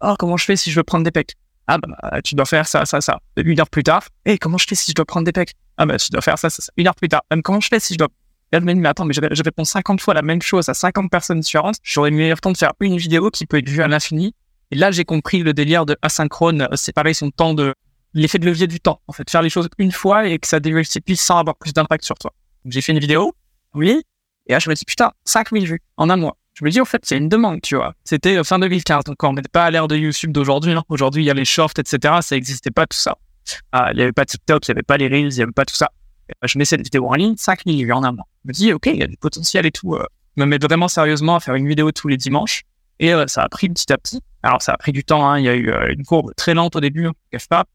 Speaker 2: oh, comment je fais si je veux prendre des pecs? Ah, bah, tu dois faire ça, ça, ça. Une heure plus tard, et comment je fais si je dois prendre des pecs? Ah, bah, tu dois faire ça, ça, ça. Une heure plus tard, même comment je fais si je dois. Mais attends, mais je, ré- je réponds 50 fois la même chose à 50 personnes différentes. J'aurais le meilleur temps de faire une vidéo qui peut être vue à l'infini. Et là, j'ai compris le délire de asynchrone, euh, séparer son temps de l'effet de levier du temps. En fait, faire les choses une fois et que ça diversifie sans avoir plus d'impact sur toi. J'ai fait une vidéo, oui, et là, je me dis, putain, 5000 vues en un mois. Je me dis, au fait, c'est une demande, tu vois. C'était euh, fin 2015, donc on n'était pas à l'ère de YouTube d'aujourd'hui. hein. Aujourd'hui, il y a les shorts, etc. Ça n'existait pas, tout ça. Ah, il n'y avait pas TikTok, il n'y avait pas les Reels, il n'y avait pas tout ça. Euh, je mets cette vidéo en ligne, 5000 vues en un mois. Je me dis, OK, il y a du potentiel et tout. euh. Je me mets vraiment sérieusement à faire une vidéo tous les dimanches. Et euh, ça a pris petit à petit. Alors, ça a pris du temps. hein. Il y a eu une courbe très lente au début, ne cache pas.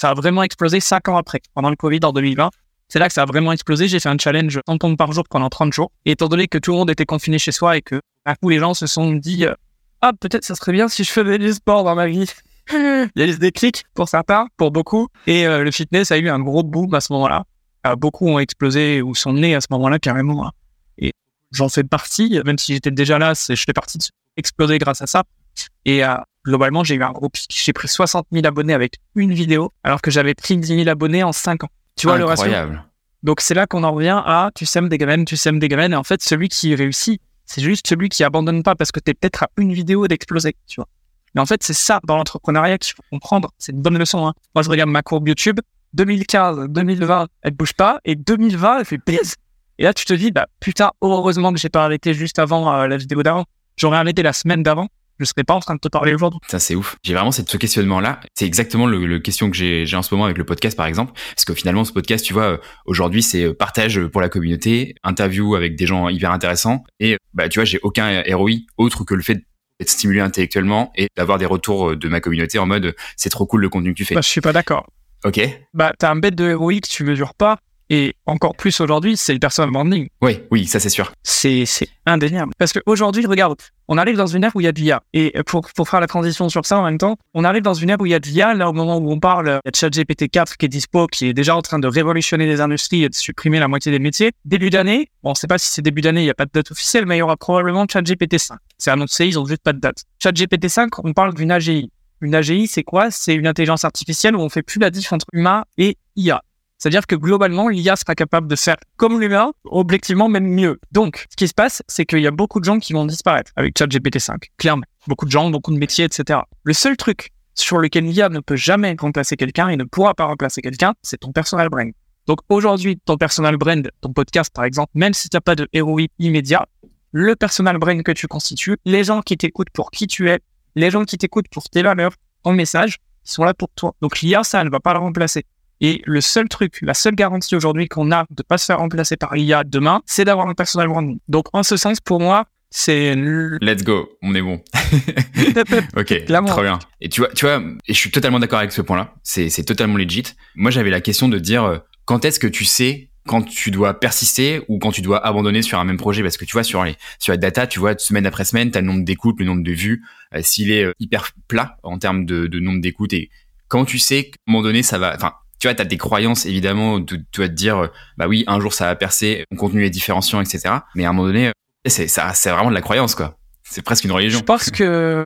Speaker 2: Ça a vraiment explosé cinq ans après, pendant le Covid en 2020. C'est là que ça a vraiment explosé. J'ai fait un challenge 100 pompes par jour pendant 30 jours. Et étant donné que tout le monde était confiné chez soi et que, à coup, les gens se sont dit, ah, peut-être ça serait bien si je faisais du sport dans ma vie. <laughs> Il y a eu ce déclic pour certains, pour beaucoup. Et le fitness a eu un gros boom à ce moment-là. Beaucoup ont explosé ou sont nés à ce moment-là carrément. hein. Et j'en fais partie, même si j'étais déjà là, je fais partie de explosé grâce à ça. Et euh, globalement, j'ai eu un gros pic. J'ai pris 60 000 abonnés avec une vidéo, alors que j'avais pris 10 000 abonnés en 5 ans. Tu vois le ratio?
Speaker 1: Incroyable.
Speaker 2: donc c'est là qu'on en revient à tu sèmes des graines, tu sèmes des graines, et en fait celui qui réussit, c'est juste celui qui abandonne pas parce que t'es peut-être à une vidéo d'exploser, tu vois. Mais en fait c'est ça dans l'entrepreneuriat qu'il faut comprendre, c'est une bonne leçon. Hein. Moi je regarde ma courbe YouTube, 2015, 2020, elle bouge pas, et 2020 elle fait baisse. Et là tu te dis bah putain heureusement que j'ai pas arrêté juste avant euh, la vidéo d'avant. J'aurais arrêté la semaine d'avant, je serais pas en train de te parler aujourd'hui.
Speaker 1: Ça, c'est ouf. J'ai vraiment cette, ce questionnement-là. C'est exactement le, le, question que j'ai, en ce moment avec le podcast, par exemple. Parce que finalement, ce podcast, tu vois, euh, aujourd'hui, c'est euh, partage pour la communauté, interview avec des gens hyper intéressants. Et, bah, tu vois, j'ai aucun ROI autre que le fait d'être stimulé intellectuellement et d'avoir des retours de ma communauté en mode, c'est trop cool le contenu que tu fais.
Speaker 2: Bah, je suis pas d'accord.
Speaker 1: Ok.
Speaker 2: Bah, t'as un bête de ROI que tu mesures pas. Et encore plus aujourd'hui, c'est le personal branding.
Speaker 1: Oui, oui, ça c'est sûr.
Speaker 2: C'est, indéniable. Parce qu'aujourd'hui, regarde, on arrive dans une ère où il y a de l'IA. Et pour, pour faire la transition sur ça en même temps, on arrive dans une ère où il y a de l'IA. Là, au moment où on parle, il y a ChatGPT 4 qui est dispo, qui est déjà en train de révolutionner les industries et de supprimer la moitié des métiers. Début d'année, bon, on sait pas si c'est début d'année, il n'y a pas de date officielle, mais il y aura probablement ChatGPT 5. C'est annoncé, ils ont juste pas de date. ChatGPT 5, on parle d'une AGI. Une AGI, c'est quoi? C'est une intelligence artificielle où on fait plus la différence entre humain et IA. C'est-à-dire que globalement, l'IA sera capable de faire comme l'humain, objectivement même mieux. Donc, ce qui se passe, c'est qu'il y a beaucoup de gens qui vont disparaître avec ChatGPT 5, clairement. Beaucoup de gens, beaucoup de métiers, etc. Le seul truc sur lequel l'IA ne peut jamais remplacer quelqu'un et ne pourra pas remplacer quelqu'un, c'est ton personal brand. Donc aujourd'hui, ton personal brand, ton podcast par exemple, même si tu n'as pas de ROI immédiat, le personal brand que tu constitues, les gens qui t'écoutent pour qui tu es, les gens qui t'écoutent pour tes valeurs, ton message, ils sont là pour toi. Donc l'IA, ça ne va pas le remplacer. Et le seul truc, la seule garantie aujourd'hui qu'on a de pas se faire remplacer par l'IA demain, c'est d'avoir un personal branding. Donc, en ce sens, pour moi, c'est
Speaker 1: let's go on est bon <laughs> ok <laughs> trop bien et tu vois tu vois et je suis totalement d'accord avec ce point là c'est totalement legit moi j'avais la question de dire euh, quand est-ce que tu sais quand tu dois persister ou quand tu dois abandonner sur un même projet parce que tu vois sur les sur les data tu vois semaine après semaine tu as le nombre d'écoutes le nombre de vues euh, s'il est euh, hyper plat en termes de, nombre d'écoutes et quand tu sais qu'à un moment donné ça va enfin tu vois, tu as des croyances, évidemment, tu dois te dire, bah oui, un jour ça va percer, mon contenu est différenciant, etc. Mais à un moment donné, c'est, ça, c'est vraiment de la croyance, quoi. C'est presque une religion.
Speaker 2: Je pense que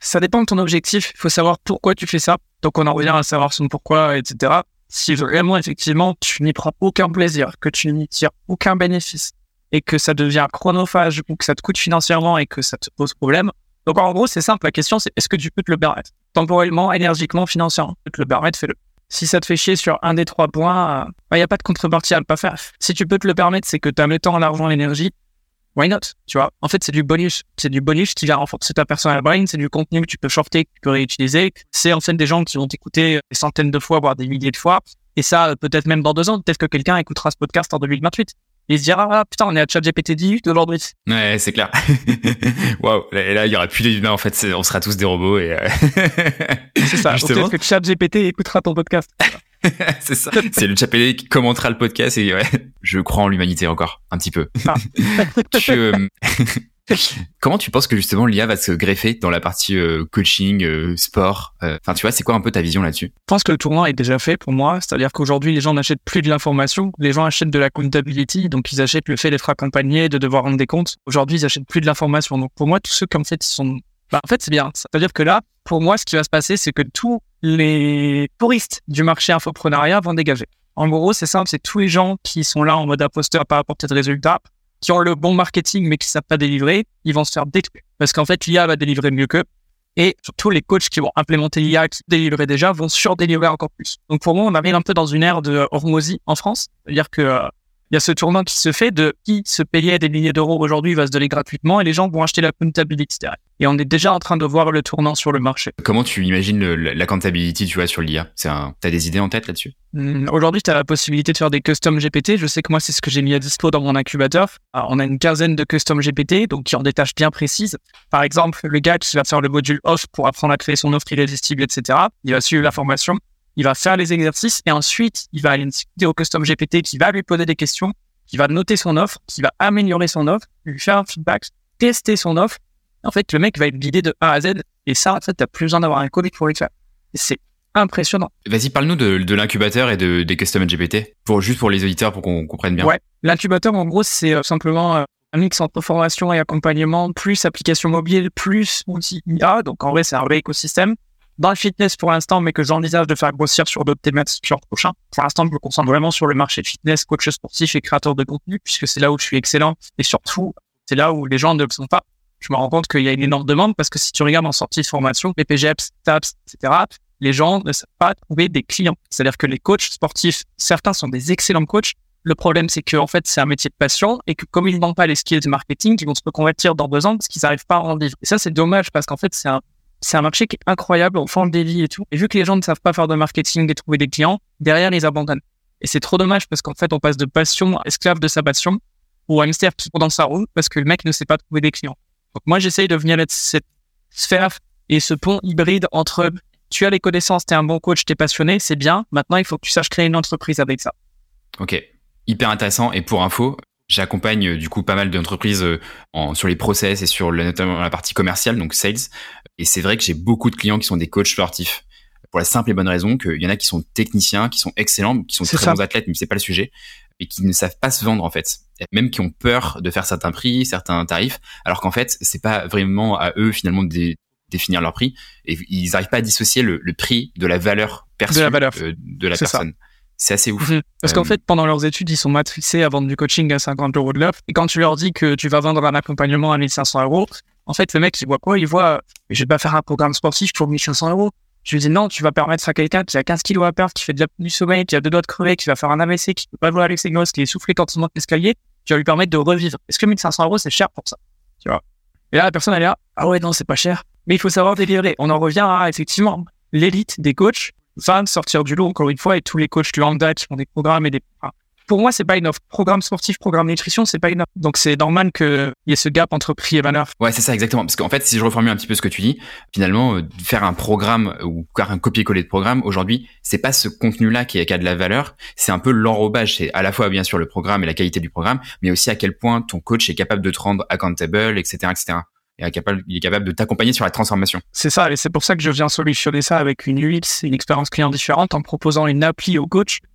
Speaker 2: ça dépend de ton objectif. Il faut savoir pourquoi tu fais ça. Donc, on en revient à savoir son pourquoi, etc. Si vraiment, effectivement, tu n'y prends aucun plaisir, que tu n'y tires aucun bénéfice et que ça devient chronophage ou que ça te coûte financièrement et que ça te pose problème. Donc, en gros, c'est simple. La question, c'est est-ce que tu peux te le permettre? Temporellement, énergiquement, financièrement. Tu peux te le permettre, fais-le. Si ça te fait chier sur un des trois points, il euh, n'y a pas de contrepartie à ne pas faire. Si tu peux te le permettre, c'est que tu as le temps, l'argent, l'énergie. Why not? Tu vois? En fait, c'est du bonus. C'est du bonus qui va renforcer ta personal brand. C'est du contenu que tu peux shorter, que tu peux réutiliser. C'est en fait des gens qui vont t'écouter des centaines de fois, voire des milliers de fois. Et ça, peut-être même dans deux ans. Peut-être que quelqu'un écoutera ce podcast en 2028 il se dira ah putain on est à ChatGPT 10 aujourd'hui.
Speaker 1: Ouais c'est clair. <laughs> Waouh et là il y aura plus d'humains en fait on sera tous des robots et. Euh... <laughs>
Speaker 2: c'est ça. Peut-être que ChatGPT écoutera ton podcast. <laughs>
Speaker 1: c'est ça. C'est le ChatGPT qui commentera le podcast et ouais <laughs> je crois en l'humanité encore un petit peu. Ah. <laughs> tu, euh, Comment tu penses que justement l'IA va se greffer dans la partie euh, coaching, euh, sport Enfin, tu vois, c'est quoi un peu ta vision là-dessus?
Speaker 2: Je pense que le tournant est déjà fait pour moi. C'est-à-dire qu'aujourd'hui, les gens n'achètent plus de l'information, les gens achètent de la accountability, donc ils achètent le fait d'être accompagnés, de devoir rendre des comptes. Aujourd'hui, ils achètent plus de l'information. Donc pour moi, tous ceux qui en fait sont, bah, en fait, c'est bien. C'est-à-dire que là, pour moi, ce qui va se passer, c'est que tous les touristes du marché infoprenariat vont dégager. En gros, c'est simple, c'est tous les gens qui sont là en mode imposteur par rapport de résultats qui ont le bon marketing mais qui savent pas délivrer, ils vont se faire détruire. Parce qu'en fait, l'IA va délivrer mieux qu'eux. Et surtout, les coachs qui vont implémenter l'IA, qui délivraient déjà, vont surdélivrer encore plus. Donc pour moi, on arrive un peu dans une ère de hormosie en France. C'est-à-dire que euh, il y a ce tournant qui se fait de qui se payait des milliers d'euros aujourd'hui va se donner gratuitement et les gens vont acheter la comptabilité derrière. Et on est déjà en train de voir le tournant sur le marché.
Speaker 1: Comment tu imagines le, la comptabilité, tu vois, sur l'IA un... T'as des idées en tête là-dessus?
Speaker 2: Hmm, Aujourd'hui, tu as la possibilité de faire des custom GPT. Je sais que moi, c'est ce que j'ai mis à dispo dans mon incubateur. Alors, on a une quinzaine de custom GPT, donc qui ont des tâches bien précises. Par exemple, le gars qui va faire le module off pour apprendre à créer son offre irrésistible, etc. Il va suivre la formation il va faire les exercices et ensuite il va aller discuter au custom GPT qui va lui poser des questions, qui va noter son offre, qui va améliorer son offre, lui faire un feedback, tester son offre. En fait, le mec va être guidé de A à Z et ça, en fait, t'as plus besoin d'avoir un code pour le faire. C'est impressionnant.
Speaker 1: Vas-y, parle-nous de, de l'incubateur et de, des custom GPT, pour, juste pour les auditeurs, pour qu'on comprenne bien.
Speaker 2: Ouais, l'incubateur, en gros, c'est euh, simplement euh, un mix entre formation et accompagnement, plus application mobile, plus outils IA. Donc, en vrai, c'est un vrai écosystème dans le fitness pour l'instant, mais que j'envisage de faire grossir sur d'autres thématiques sur prochain. Pour l'instant, je me concentre vraiment sur le marché fitness, coach sportif et créateur de contenu, puisque c'est là où je suis excellent et surtout, c'est là où les gens ne le sont pas. Je me rends compte qu'il y a une énorme demande parce que si tu regardes en sortie de formation, les TAPS, etc., les gens ne savent pas trouver des clients. C'est-à-dire que les coachs sportifs, certains sont des excellents coachs, Le problème, c'est que en fait, c'est un métier de passion et que comme ils n'ont pas les skills de marketing, ils vont se reconvertir dans deux ans parce qu'ils n'arrivent pas à en vivre. Et ça, c'est dommage parce qu'en fait, c'est un, c'est un marché qui est incroyable, on change des vies et tout. Et vu que les gens ne savent pas faire de marketing et trouver des clients, derrière, ils abandonnent. Et c'est trop dommage parce qu'en fait, on passe de passion esclave de sa passion ou hamster qui dans sa roue parce que le mec ne sait pas trouver des clients. Donc moi, j'essaye de venir être cette sphère et ce pont hybride entre tu as les connaissances, tu es un bon coach, tu es passionné, c'est bien. Maintenant, il faut que tu saches créer une entreprise avec ça.
Speaker 1: Ok, hyper intéressant. Et pour info, j'accompagne euh, du coup pas mal d'entreprises euh, sur les process et sur notamment la partie commerciale, donc sales. Et c'est vrai que j'ai beaucoup de clients qui sont des coachs sportifs pour la simple et bonne raison qu'il y en a qui sont techniciens, qui sont excellents, qui sont très bons athlètes, mais c'est pas le sujet, et qui ne savent pas se vendre en fait, même qui ont peur de faire certains prix, certains tarifs, alors qu'en fait c'est pas vraiment à eux finalement de définir leur prix, et ils n'arrivent pas à dissocier le, prix de la valeur perçue de la, valeur. Euh, de la personne. C'est assez ouf. Mhm.
Speaker 2: Parce qu'en euh, fait, pendant leurs études, ils sont matrixés à vendre du coaching à 50 euros de l'heure. Et quand tu leur dis que tu vas vendre un accompagnement à 1500 euros, en fait, le mec, il voit quoi? Il voit, je vais pas faire un programme sportif pour 1500 euros. Je lui dis non, tu vas permettre à quelqu'un qui a 15 kilos à perdre, qui fait déjà du sommeil, qui a deux doigts de crever, qui va faire un AVC, qui peut pas jouer avec ses gosses, qui est soufflé quand il monte l'escalier, tu vas lui permettre de revivre. Est-ce que 1500 euros, c'est cher pour ça? Tu vois? Et là, la personne, elle est là, ah ouais, non, c'est pas cher. Mais il faut savoir délivrer. On en revient à, effectivement, l'élite des coachs va sortir du lot, encore une fois, et tous les coachs du handball qui font des programmes et des... pour moi, c'est pas une offre. Programme sportif, programme nutrition, c'est pas une offre. Donc, c'est normal qu'il y ait ce gap entre prix et valeur.
Speaker 1: Ouais, c'est ça, exactement. Parce qu'en fait, si je reformule un petit peu ce que tu dis, finalement, euh, faire un programme ou faire un copier-coller de programme, aujourd'hui, c'est pas ce contenu-là qui, qui, a de la valeur. C'est un peu l'enrobage. C'est à la fois, bien sûr, le programme et la qualité du programme, mais aussi à quel point ton coach est capable de te rendre accountable, etc., etc et capable, il est capable de t'accompagner sur la transformation.
Speaker 2: C'est ça, et c'est pour ça que je viens solutionner ça avec une UX une expérience client différente en proposant une appli aux coachs euh,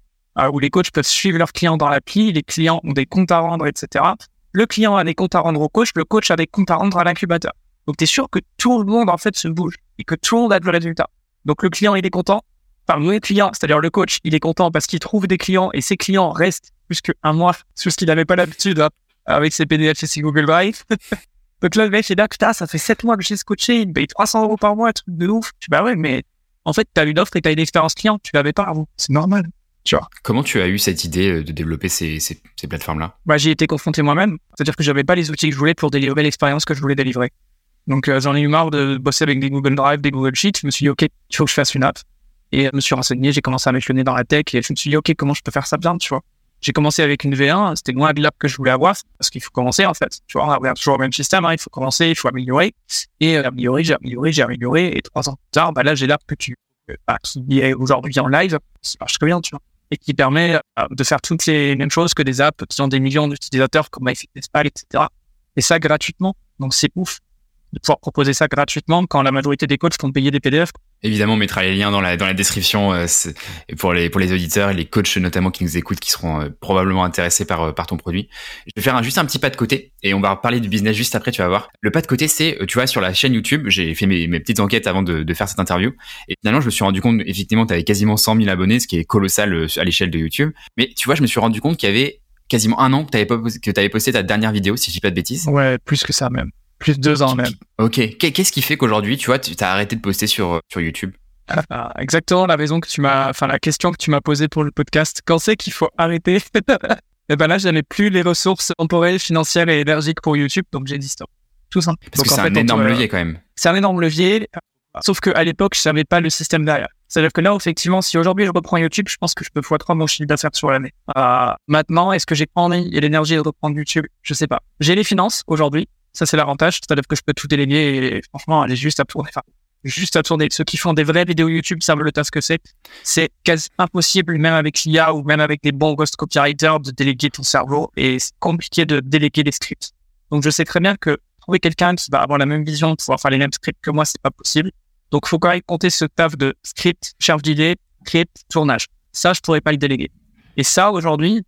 Speaker 2: où les coachs peuvent suivre leurs clients dans l'appli, les clients ont des comptes à rendre, etc. Le client a des comptes à rendre au coach, le coach a des comptes à rendre à l'incubateur. Donc tu es sûr que tout le monde en fait se bouge et que tout le monde a du résultat. Donc le client il est content, enfin le client, c'est-à-dire le coach, il est content parce qu'il trouve des clients et ses clients restent plus qu'un mois sur <laughs> ce qu'il n'avait pas l'habitude hein, avec ses PDF et ses Google Drive. <laughs> Donc là, le mec est là, putain, ça fait 7 mois que j'ai coaché, il me paye 300 euros par mois, truc de ouf. Tu bah ouais, mais en fait, tu as une offre et tu as une expérience client, tu l'avais pas avant. C'est normal. Tu vois.
Speaker 1: Comment tu as eu cette idée euh, de développer ces, ces, ces plateformes-là?
Speaker 2: Bah, J'ai été confronté moi-même. C'est-à-dire que j'avais pas les outils que je voulais pour délivrer l'expérience que je voulais délivrer. Donc euh, j'en ai eu marre de bosser avec des Google Drive, des Google Sheets. Je me suis dit, OK, il faut que je fasse une app. Et je me suis renseigné, j'ai commencé à m'échelonner dans la tech et je me suis dit, OK, comment je peux faire ça bien, tu vois? J'ai commencé avec une V1, c'était loin de l'app que je voulais avoir, parce qu'il faut commencer en fait. Tu vois, on a toujours le même système, hein, il faut commencer, il faut améliorer. Et euh, améliorer, j'ai amélioré, j'ai amélioré, et trois ans plus tard, bah là j'ai l'app que tu, euh, bah, qui est aujourd'hui en live, qui marche très bien, tu vois, et qui permet euh, de faire toutes les mêmes choses que des apps qui ont des millions d'utilisateurs comme MyFitnessPal, etc. Et ça gratuitement. Donc c'est ouf de pouvoir proposer ça gratuitement quand la majorité des coachs font payer des PDF.
Speaker 1: Évidemment, on mettra les liens dans la dans la description euh, pour les pour les auditeurs et les coachs notamment qui nous écoutent, qui seront euh, probablement intéressés par euh, par ton produit. Je vais faire un, juste un petit pas de côté et on va parler du business juste après. Tu vas voir. Le pas de côté, c'est tu vois sur la chaîne YouTube, j'ai fait mes, mes petites enquêtes avant de, de faire cette interview et finalement je me suis rendu compte effectivement tu avais quasiment 100 000 abonnés, ce qui est colossal à l'échelle de YouTube. Mais tu vois, je me suis rendu compte qu'il y avait quasiment un an que tu avais, avais posté ta dernière vidéo, si je dis pas de bêtises.
Speaker 2: Ouais, plus que ça même. Plus de deux ans même.
Speaker 1: Ok. Qu'est-ce qui fait qu'aujourd'hui, tu vois, tu as arrêté de poster sur, euh, sur YouTube?
Speaker 2: Ah, Exactement la raison que tu m'as, enfin la question que tu m'as posée pour le podcast. Quand c'est qu'il faut arrêter Et <laughs> eh ben là, j'avais plus les ressources temporelles, financières et énergiques pour YouTube, donc j'ai dit stop. Tout simple.
Speaker 1: Parce que c'est un énorme levier quand même.
Speaker 2: C'est un énorme levier, sauf qu'à l'époque, je savais pas le système derrière. C'est-à-dire que là, effectivement, si aujourd'hui je reprends YouTube, je pense que je peux fois trois mon chiffre d'affaires sur l'année. Euh, maintenant, est-ce que j'ai envie et l'énergie de reprendre YouTube? Je sais pas. J'ai les finances aujourd'hui, ça, c'est l'avantage. C'est-à-dire que je peux tout déléguer et franchement, aller juste à tourner. Juste à tourner. Ceux qui font des vraies vidéos YouTube savent le tas que c'est. C'est quasi impossible, même avec l'IA ou même avec des bons ghost copywriters, de déléguer ton cerveau et c'est compliqué de déléguer les scripts. Donc, je sais très bien que trouver quelqu'un qui va avoir la même vision, pouvoir faire les mêmes scripts que moi, c'est pas possible. Donc, faut quand même compter ce taf de script, charge d'idées, script, tournage. Ça, je pourrais pas le déléguer. Et ça, aujourd'hui,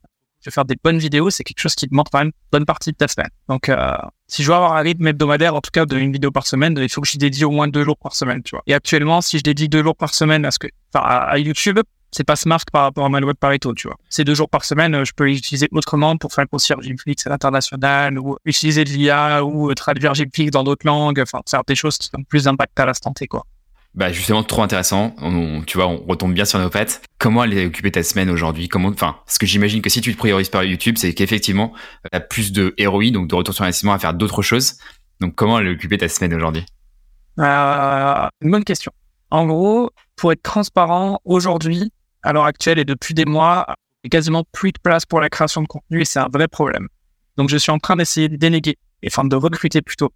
Speaker 2: vais faire des bonnes vidéos, c'est quelque chose qui demande quand même une bonne partie de ta semaine. Donc, euh, si je veux avoir un rythme hebdomadaire, en tout cas d'une vidéo par semaine, il faut que j'y dédie au moins deux jours par semaine, tu vois. Et actuellement, si je dédie deux jours par semaine à ce que, enfin, à, YouTube, c'est pas smart par rapport à ma de Pareto, tu vois. Ces deux jours par semaine, je peux l'utiliser autrement pour faire grossir Gymflix à l'international, ou utiliser de l'IA, ou traduire Gymflix dans d'autres langues, enfin, faire des choses qui ont plus d'impact à l'instant T, quoi.
Speaker 1: Bah justement trop intéressant. On, tu vois, on retombe bien sur nos pattes. Comment aller occuper ta semaine aujourd'hui? Comment, enfin, ce que j'imagine que si tu te priorises par YouTube, c'est qu'effectivement, tu as plus de ROI, donc de retour sur investissement à faire d'autres choses. Donc, comment aller occuper ta semaine aujourd'hui?
Speaker 2: Euh, Une bonne question. En gros, pour être transparent, aujourd'hui, à l'heure actuelle et depuis des mois, il n'y a quasiment plus de place pour la création de contenu et c'est un vrai problème. Donc, je suis en train d'essayer de déléguer, enfin de recruter plutôt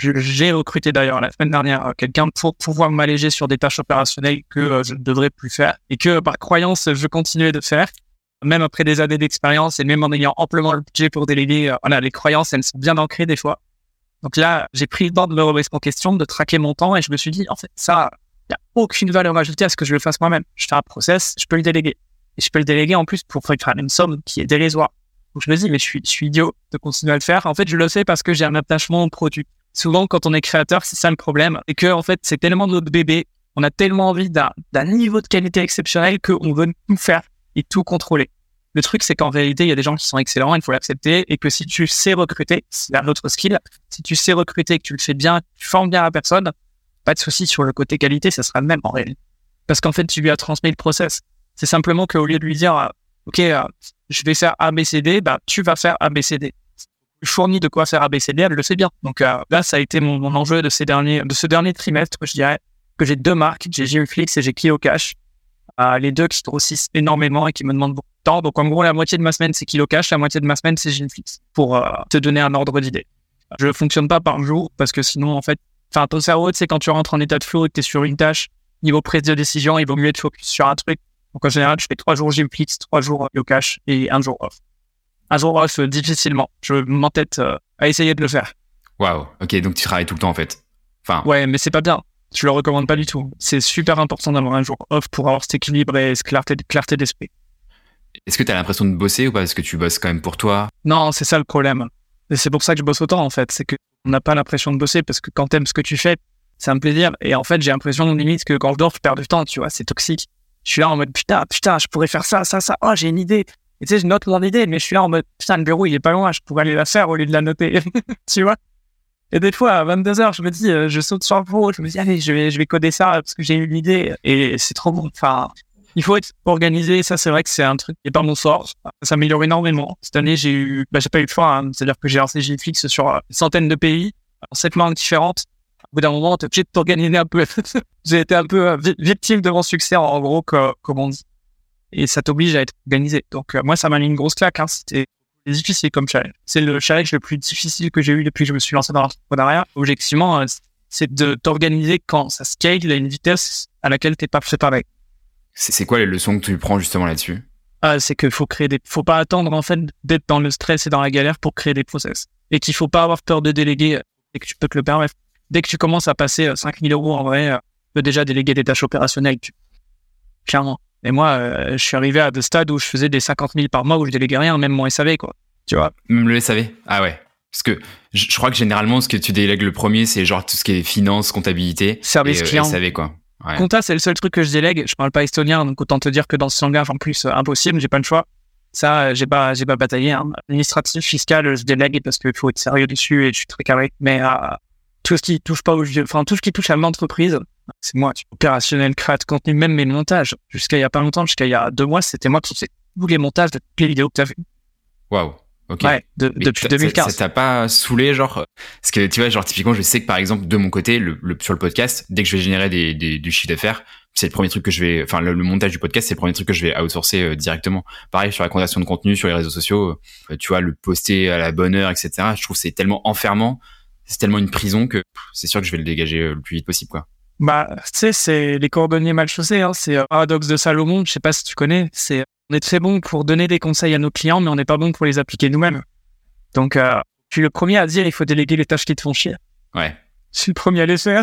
Speaker 2: j'ai recruté d'ailleurs la semaine dernière euh, quelqu'un pour pouvoir m'alléger sur des tâches opérationnelles que euh, je ne devrais plus faire et que par croyance je continuais de faire même après des années d'expérience et même en ayant amplement le budget pour déléguer euh, voilà les croyances elles sont bien ancrées des fois. Donc là j'ai pris le temps de me remettre en question de traquer mon temps et je me suis dit en fait ça il n'y a aucune valeur ajoutée à ce que je le fasse moi-même. Je fais un process je peux le déléguer. Et je peux le déléguer en plus pour faire une somme qui est dérisoire. Donc je me dis mais je suis idiot de continuer à le faire. En fait je le fais parce que j'ai un attachement au produit souvent quand on est créateur, c'est ça le problème, et que en fait c'est tellement notre bébé, on a tellement envie d'un niveau de qualité exceptionnel qu'on veut tout faire et tout contrôler. Le truc, c'est qu'en réalité, il y a des gens qui sont excellents, il faut l'accepter, et que si tu sais recruter, c'est un autre skill, si tu sais recruter, que tu le fais bien, tu formes bien la personne, pas de souci sur le côté qualité, ça sera le même en réalité. Parce qu'en fait, tu lui as transmis le process. C'est simplement qu'au lieu de lui dire, OK, euh, je vais faire ABCD, bah, tu vas faire ABCD fourni de quoi faire ABCD, elle le sait bien. Donc euh, là, ça a été mon, enjeu de ces derniers, de ce dernier trimestre, je dirais, que j'ai deux marques, j'ai Gymflix et j'ai KiloCash. Euh, les deux qui grossissent énormément et qui me demandent beaucoup de temps. Donc en gros, la moitié de ma semaine, c'est KiloCash, la moitié de ma semaine, c'est Gymflix, pour euh, te donner un ordre d'idée. Je fonctionne pas par jour parce que sinon, en fait, enfin, ton cerveau, c'est quand tu rentres en état de flow et que tu es sur une tâche, niveau prise de décision, il vaut mieux être focus sur un truc. Donc en général, je fais trois jours Gymflix, trois jours KiloCash et un jour off jour off difficilement. Je m'entête euh, à essayer de le faire.
Speaker 1: Waouh. Ok, donc tu travailles tout le temps en fait.
Speaker 2: Enfin. Ouais, mais c'est pas bien. Je le recommande pas du tout. C'est super important d'avoir un jour off pour avoir cet équilibre et cette clarté, clarté d'esprit.
Speaker 1: Est-ce que tu as l'impression de bosser ou pas? Est-ce que tu bosses quand même pour toi
Speaker 2: Non, c'est ça le problème. Et c'est pour ça que je bosse autant en fait. C'est qu'on n'a pas l'impression de bosser parce que quand t'aimes ce que tu fais, c'est un plaisir. Et en fait, j'ai l'impression limite que quand je dors, je perds du temps, tu vois, c'est toxique. Je suis là en mode putain, putain, je pourrais faire ça, ça, ça. Oh, j'ai une idée. Et tu sais, je note mon idée, mais je suis là en mode, putain, le bureau, il est pas loin, je pourrais aller la faire au lieu de la noter. <laughs> tu vois? Et des fois, à 22h, je me dis, euh, je saute sur le bureau, je me dis, allez, je vais, je vais coder ça parce que j'ai une idée. Et c'est trop bon. Enfin, il faut être organisé. Ça, c'est vrai que c'est un truc qui est pas mon sort. Ça s'améliore énormément. Cette année, j'ai eu, bah, j'ai pas eu le choix. Hein. C'est-à-dire que j'ai lancé GFlix sur euh, une centaine de pays, en sept langues différentes. Au bout d'un moment, t'es obligé de t'organiser un peu. <laughs> j'ai été un peu euh, victime de mon succès, en gros, comme on dit et ça t'oblige à être organisé. Donc euh, moi, ça m'a mis une grosse claque. Hein. C'était difficile comme challenge. C'est le challenge le plus difficile que j'ai eu depuis que je me suis lancé dans l'entrepreneuriat. Objectivement, euh, c'est de t'organiser quand ça scale à une vitesse à laquelle t'es pas préparé.
Speaker 1: C'est quoi les leçons que tu prends justement là-dessus?
Speaker 2: Ah, C'est qu'il faut créer des, faut pas attendre en fait d'être dans le stress et dans la galère pour créer des process. Et qu'il faut pas avoir peur de déléguer euh, et que tu peux te le permettre. Dès que tu commences à passer 5000 euros en vrai, tu peux déjà déléguer des tâches opérationnelles. Clairement. Et moi, euh, je suis arrivé à des stades où je faisais des 50 000 par mois où je déléguais rien, même mon SAV, quoi. Tu vois
Speaker 1: Même le SAV Ah ouais. Parce que je, crois que généralement, ce que tu délègues le premier, c'est genre tout ce qui est finance, comptabilité.
Speaker 2: Service
Speaker 1: et,
Speaker 2: euh, client.
Speaker 1: SAV, quoi.
Speaker 2: Ouais. Compta, c'est le seul truc que je délègue. Je parle pas estonien, donc autant te dire que dans ce langage, en plus, euh, impossible, j'ai pas le choix. Ça, j'ai pas, j'ai pas bataillé. Hein. Administratif, fiscal, je délègue parce qu'il faut être sérieux dessus et je suis très carré. Mais tout ce qui touche pas au, enfin tout ce qui touche à l'entreprise, c'est moi, opérationnel, créate contenu, même mes montages. Jusqu'à il y a pas longtemps, jusqu'à il y a deux mois, c'était moi qui faisais tous les montages de toutes les vidéos que tu as vues.
Speaker 1: Waouh. Ok.
Speaker 2: Ouais, depuis 2015.
Speaker 1: Ça t'a pas saoulé, genre Parce que tu vois, genre typiquement, je sais que par exemple, de mon côté, le, sur le podcast, dès que je vais générer des, des, du chiffre d'affaires, c'est le premier truc que je vais, enfin le, montage du podcast, c'est le premier truc que je vais outsourcer euh, directement. Pareil sur la création de contenu sur les réseaux sociaux, euh, tu vois, le poster à la bonne heure, etc. Je trouve c'est tellement enfermant, c'est tellement une prison que c'est sûr que je vais le dégager euh, le plus vite possible, quoi.
Speaker 2: Bah, tu sais, c'est les cordonniers mal chaussés. Hein. C'est euh, paradoxe de Salomon. Je sais pas si tu connais. C'est on est très bon pour donner des conseils à nos clients, mais on n'est pas bon pour les appliquer nous-mêmes. Donc, euh, je suis le premier à dire il faut déléguer les tâches qui te font chier.
Speaker 1: Ouais.
Speaker 2: Je suis le premier à les faire.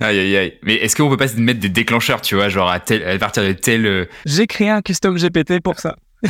Speaker 1: Aïe aïe aïe. Mais est-ce qu'on peut pas se mettre des déclencheurs, tu vois, genre à, tel, à partir de tel. Euh,
Speaker 2: J'ai créé un custom GPT pour ça. <laughs>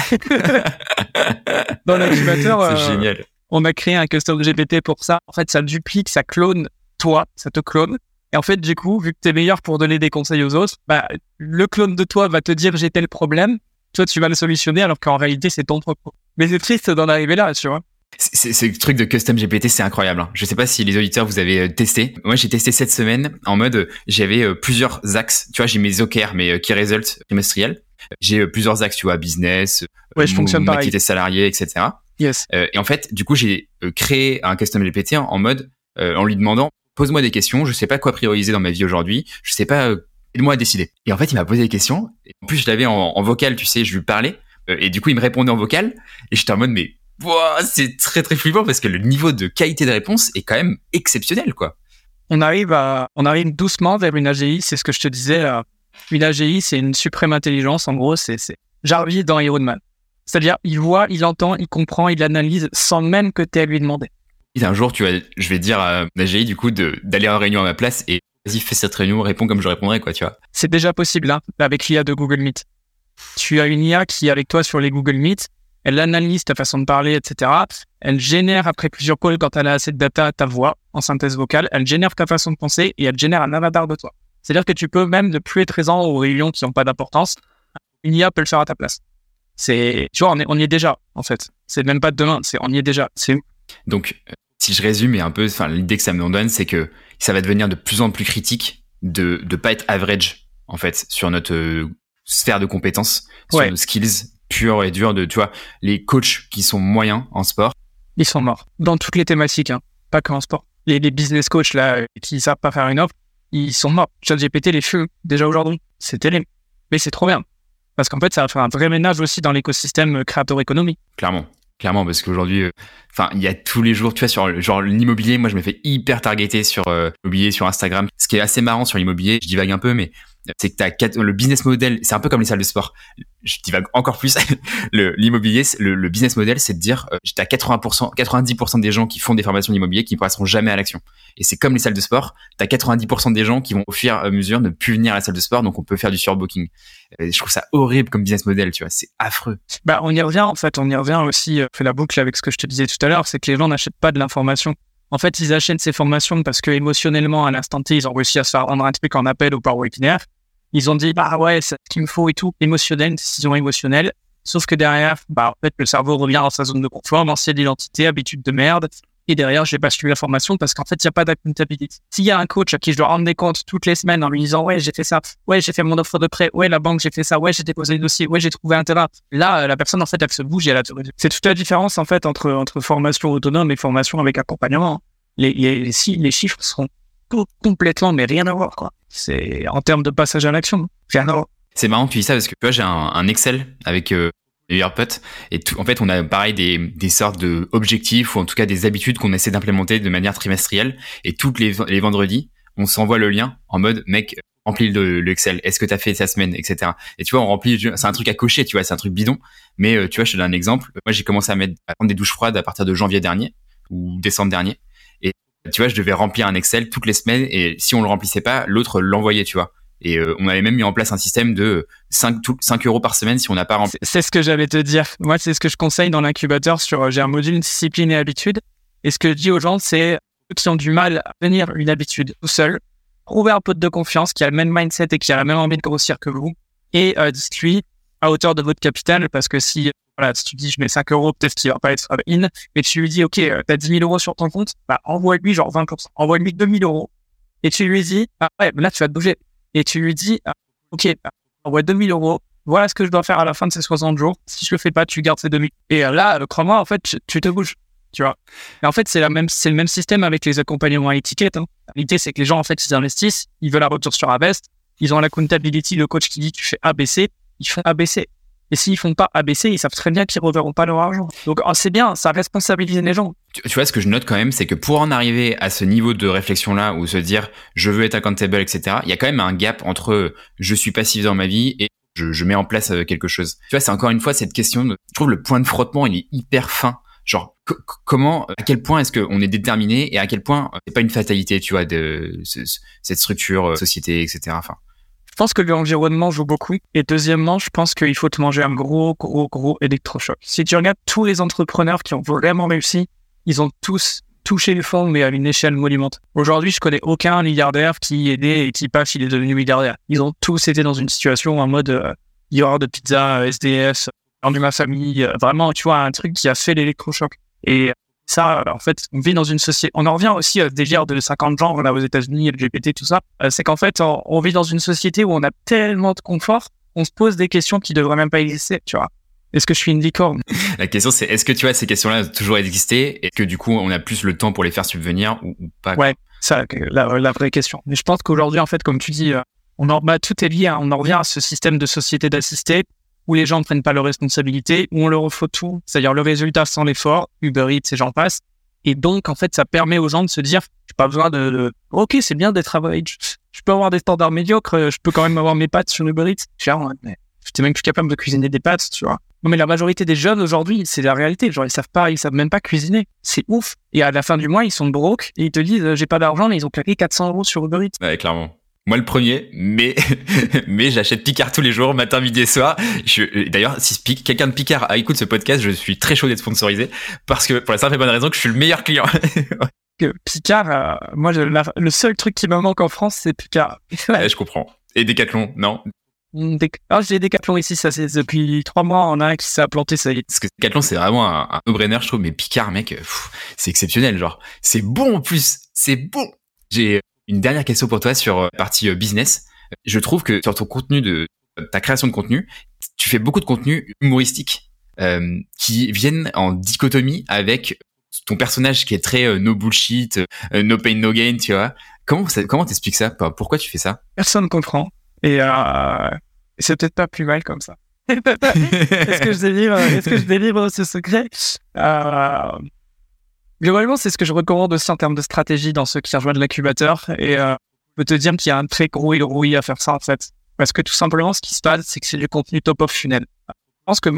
Speaker 2: Dans l'incubateur.
Speaker 1: C'est génial.
Speaker 2: On a créé un custom GPT pour ça. En fait, ça duplique, ça clone toi, ça te clone. Et en fait, du coup, vu que tu es meilleur pour donner des conseils aux autres, bah, le clone de toi va te dire j'ai tel problème, toi tu vas le solutionner alors qu'en réalité c'est ton propre. Mais c'est triste d'en arriver là, tu vois.
Speaker 1: C'est ce truc de custom GPT, c'est incroyable. Hein. Je sais pas si les auditeurs vous avez euh, testé. Moi, j'ai testé cette semaine en mode euh, j'avais euh, plusieurs axes. Tu vois, j'ai mes OKR, mes key results trimestriels. J'ai plusieurs axes, tu vois, business,
Speaker 2: ouais, je fonctionne
Speaker 1: mon
Speaker 2: pareil.
Speaker 1: activité salariée, etc.
Speaker 2: Yes.
Speaker 1: et en fait, du coup, j'ai créé un custom GPT en, en mode en lui demandant pose-moi des questions. Je sais pas quoi prioriser dans ma vie aujourd'hui. Je sais pas. Aide-moi à décider. Et en fait, il m'a posé des questions. En plus, je l'avais en, vocal, tu sais, je lui parlais. et du coup, il me répondait en vocal. Et j'étais en mode, mais Wow, c'est très très flippant parce que le niveau de qualité de réponse est quand même exceptionnel, quoi.
Speaker 2: On arrive on arrive doucement vers une AGI, c'est ce que je te disais. Euh, une AGI, c'est une suprême intelligence. En gros, c'est, c'est Jarvis dans Iron Man. C'est-à-dire, il voit, il entend, il comprend, il analyse sans même que tu aies à lui demander.
Speaker 1: Un jour, tu vas, je vais dire à l'AGI, du coup, de, d'aller en réunion à ma place et vas-y, fais cette réunion, réponds comme je répondrai, quoi, tu vois.
Speaker 2: C'est déjà possible, hein, avec l'IA de Google Meet. Tu as une IA qui est avec toi sur les Google Meet elle analyse ta façon de parler, etc. Elle génère après plusieurs calls, quand elle a assez de data, ta voix en synthèse vocale. Elle génère ta façon de penser et elle génère un avatar de toi. C'est-à-dire que tu peux même ne plus être présent aux réunions qui n'ont pas d'importance. Une IA peut le faire à ta place. C'est, tu vois, on, est, on y est déjà, en fait. C'est même pas demain, c'est on y est déjà. C'est
Speaker 1: Donc, si je résume et un peu, enfin, l'idée que ça me donne, c'est que ça va devenir de plus en plus critique de ne pas être average, en fait, sur notre euh, sphère de compétences, sur nos skills pur et dur de, tu vois, les coachs qui sont moyens en sport.
Speaker 2: Ils sont morts. Dans toutes les thématiques, hein. pas que en sport. Les, les business coachs, là, qui savent pas faire une offre, ils sont morts. GPT les feux, déjà aujourd'hui. C'est terrible. Mais c'est trop bien. Parce qu'en fait, ça va faire un vrai ménage aussi dans l'écosystème euh, créateur économie.
Speaker 1: Clairement. Clairement, parce qu'aujourd'hui, euh, enfin, il y a tous les jours, tu vois, sur genre l'immobilier, moi, je me fais hyper targeter sur l'immobilier sur Instagram. Ce qui est assez marrant sur l'immobilier, je divague un peu, mais c'est que t'as le business model, c'est un peu comme les salles de sport. Je divague encore plus. <laughs> L'immobilier, le, le, business model, c'est de dire, euh, t'as 80%, 90% des gens qui font des formations d'immobilier qui ne passeront jamais à l'action. Et c'est comme les salles de sport, t'as 90% des gens qui vont au fur et à mesure ne plus venir à la salle de sport, donc on peut faire du surbooking. Et je trouve ça horrible comme business model, tu vois, c'est affreux.
Speaker 2: Bah, on y revient en fait, on y revient aussi, euh, fait la boucle avec ce que je te disais tout à l'heure, c'est que les gens n'achètent pas de l'information. En fait, ils achètent ces formations parce que émotionnellement, à l'instant T, ils ont réussi à se faire rendre un truc en appel ou par webinaire. Ils ont dit, bah ouais, c'est ce qu'il me faut et tout, émotionnel, décision émotionnelle. Sauf que derrière, bah, en fait, le cerveau revient dans sa zone de confort, l'ancienne identité, habitude de merde. Et derrière, j'ai pas suivi la formation parce qu'en fait, il n'y a pas d'accountability. S'il y a un coach à qui je dois rendre des comptes toutes les semaines en lui disant, ouais, j'ai fait ça, ouais, j'ai fait mon offre de prêt, ouais, la banque, j'ai fait ça, ouais, j'ai déposé le dossier, ouais, j'ai trouvé un terrain. Là, la personne, en fait, elle se bouge et elle a C'est toute la différence, en fait, entre, entre formation autonome et formation avec accompagnement. Les, les, chiffres complètement, mais rien à voir, quoi. C'est en termes de passage à l'action, rien.
Speaker 1: C'est marrant que tu dis ça parce que tu vois, j'ai un, Excel avec euh, et en fait, on a pareil des, des sortes de objectifs ou en tout cas des habitudes qu'on essaie d'implémenter de manière trimestrielle et toutes les, les vendredis, on s'envoie le lien en mode mec remplis le, le Excel. Est-ce que tu as fait ta semaine, etc. Et tu vois, on remplit. C'est un truc à cocher, tu vois, c'est un truc bidon. Mais euh, tu vois, je te donne un exemple. Moi, j'ai commencé à mettre à prendre des douches froides à partir de janvier dernier ou décembre dernier tu vois, je devais remplir un Excel toutes les semaines et si on le remplissait pas, l'autre l'envoyait, tu vois. Et euh, on avait même mis en place un système de 5, 5 euros par semaine si on n'a pas rempli.
Speaker 2: C'est ce que j'allais te dire. Moi, c'est ce que je conseille dans l'incubateur sur, euh, j'ai un module discipline et habitude. Et ce que je dis aux gens, c'est ceux qui ont du mal à venir une habitude tout seul, trouver un pote de confiance qui a le même mindset et qui a la même envie de grossir que vous et euh, dites-lui à hauteur de votre capital parce que si voilà, si tu dis je mets 5 euros, peut-être qu'il va pas être in, mais tu lui dis ok, tu as 10 000 euros sur ton compte, bah envoie-lui genre 20%, envoie-lui 2 000 euros, et tu lui dis ah ouais, là tu vas te bouger, et tu lui dis ah, ok, bah, envoie 2 000 euros, voilà ce que je dois faire à la fin de ces 60 jours, si je le fais pas, tu gardes ces 2 000. Et euh, là, euh, crois-moi, en fait, tu, te bouges, tu vois. Et en fait, c'est la même, c'est le même système avec les accompagnements à étiquette. Hein. L'idée, c'est que les gens, en fait, ils investissent, ils veulent la retour sur Invest, ils ont la comptability, le coach qui dit tu fais ABC, ils font ABC. Et s'ils font pas ABC, ils savent très bien qu'ils reverront pas leur argent. Donc oh, c'est bien, ça responsabilise les gens.
Speaker 1: Tu, vois, ce que je note quand même, c'est que pour en arriver à ce niveau de réflexion-là, où se dire je veux être accountable, etc., il y a quand même un gap entre je suis passif dans ma vie et je, mets en place euh, quelque chose. Tu vois, c'est encore une fois cette question de, je trouve le point de frottement, il est hyper fin. Genre, comment, à quel point est-ce qu'on est déterminé et à quel point euh, c'est pas une fatalité, tu vois, de cette structure, euh, société, etc. Enfin,
Speaker 2: je pense que l'environnement joue beaucoup. Et deuxièmement, je pense qu'il faut te manger un gros, gros, gros électrochoc. Si tu regardes tous les entrepreneurs qui ont vraiment réussi, ils ont tous touché le fond, mais à une échelle monumentale. Aujourd'hui, je connais aucun milliardaire qui est né et qui passe, il est devenu milliardaire. Ils ont tous été dans une situation en mode euh, de pizza, SDS, rendu ma famille, euh, vraiment, tu vois, un truc qui a fait l'électrochoc. Et ça, en fait, on vit dans une société. On en revient aussi à ce délire de 50 genres là aux États-Unis, LGBT, tout ça. Euh, c'est qu'en fait, on, vit dans une société où on a tellement de confort, on se pose des questions qui devraient même pas exister, tu vois. Est-ce que je suis une licorne?
Speaker 1: La question, c'est est-ce que tu vois ces questions-là ont toujours existé? Et que du coup, on a plus le temps pour les faire subvenir ou, pas?
Speaker 2: Ouais, ça, la, la, vraie question. Mais je pense qu'aujourd'hui, en fait, comme tu dis, euh, on en, bah, tout est lié. Hein. On en revient à ce système de société d'assistés où les gens ne prennent pas leurs responsabilités, où on leur faut tout, c'est-à-dire le résultat sans l'effort, Uber Eats et j'en passe. Et donc, en fait, ça permet aux gens de se dire, j'ai pas besoin de, ok, c'est bien d'être average. Je peux avoir des standards médiocres, je peux quand même avoir mes pâtes sur Uber Eats. Genre, mais j'étais même plus capable de cuisiner des pâtes, tu vois. Non, mais la majorité des jeunes aujourd'hui, c'est la réalité. Genre, ils savent pas, ils savent même pas cuisiner. C'est ouf. Et à la fin du mois, ils sont broke et ils te disent, j'ai pas d'argent, mais ils ont claqué 400 euros sur Uber Eats.
Speaker 1: Ouais, clairement. Moi le premier, mais <laughs> mais j'achète Picard tous les jours, matin, midi et soir. D'ailleurs, si quelqu'un de Picard écoute ce podcast, je suis très chaud d'être sponsorisé parce que pour la simple et bonne raison que je suis le meilleur client. <laughs>
Speaker 2: que Picard, euh, moi le seul truc qui me manque en France, c'est Picard. <laughs>
Speaker 1: ouais, je comprends. Et Decathlon, non?
Speaker 2: Ah, j'ai Decathlon ici, ça c'est depuis trois mois, on a un qui s'est planté, ça y est.
Speaker 1: Parce que Decathlon, c'est vraiment un, un no-brainer, je trouve, mais Picard, mec, c'est exceptionnel, genre. C'est bon en plus, c'est bon. J'ai une dernière question pour toi sur la euh, partie euh, business. Je trouve que sur ton contenu de ta création de contenu, tu fais beaucoup de contenu humoristique euh, qui viennent en dichotomie avec ton personnage qui est très no bullshit, no pain no gain, tu vois. Comment comment t'expliques ça? Pourquoi tu fais ça?
Speaker 2: Personne ne comprend et euh, c'est peut-être pas plus mal comme ça. <laughs> est-ce que je délivre Est-ce que je délivre ce secret? Euh, Globalement, c'est ce que je recommande aussi en termes de stratégie dans ceux qui rejoignent l'incubateur. Et euh, je peux te dire qu'il y a un très gros rouille à faire ça, en fait. Parce que tout simplement, ce qui se passe, c'est que c'est du contenu top of funnel. Je pense que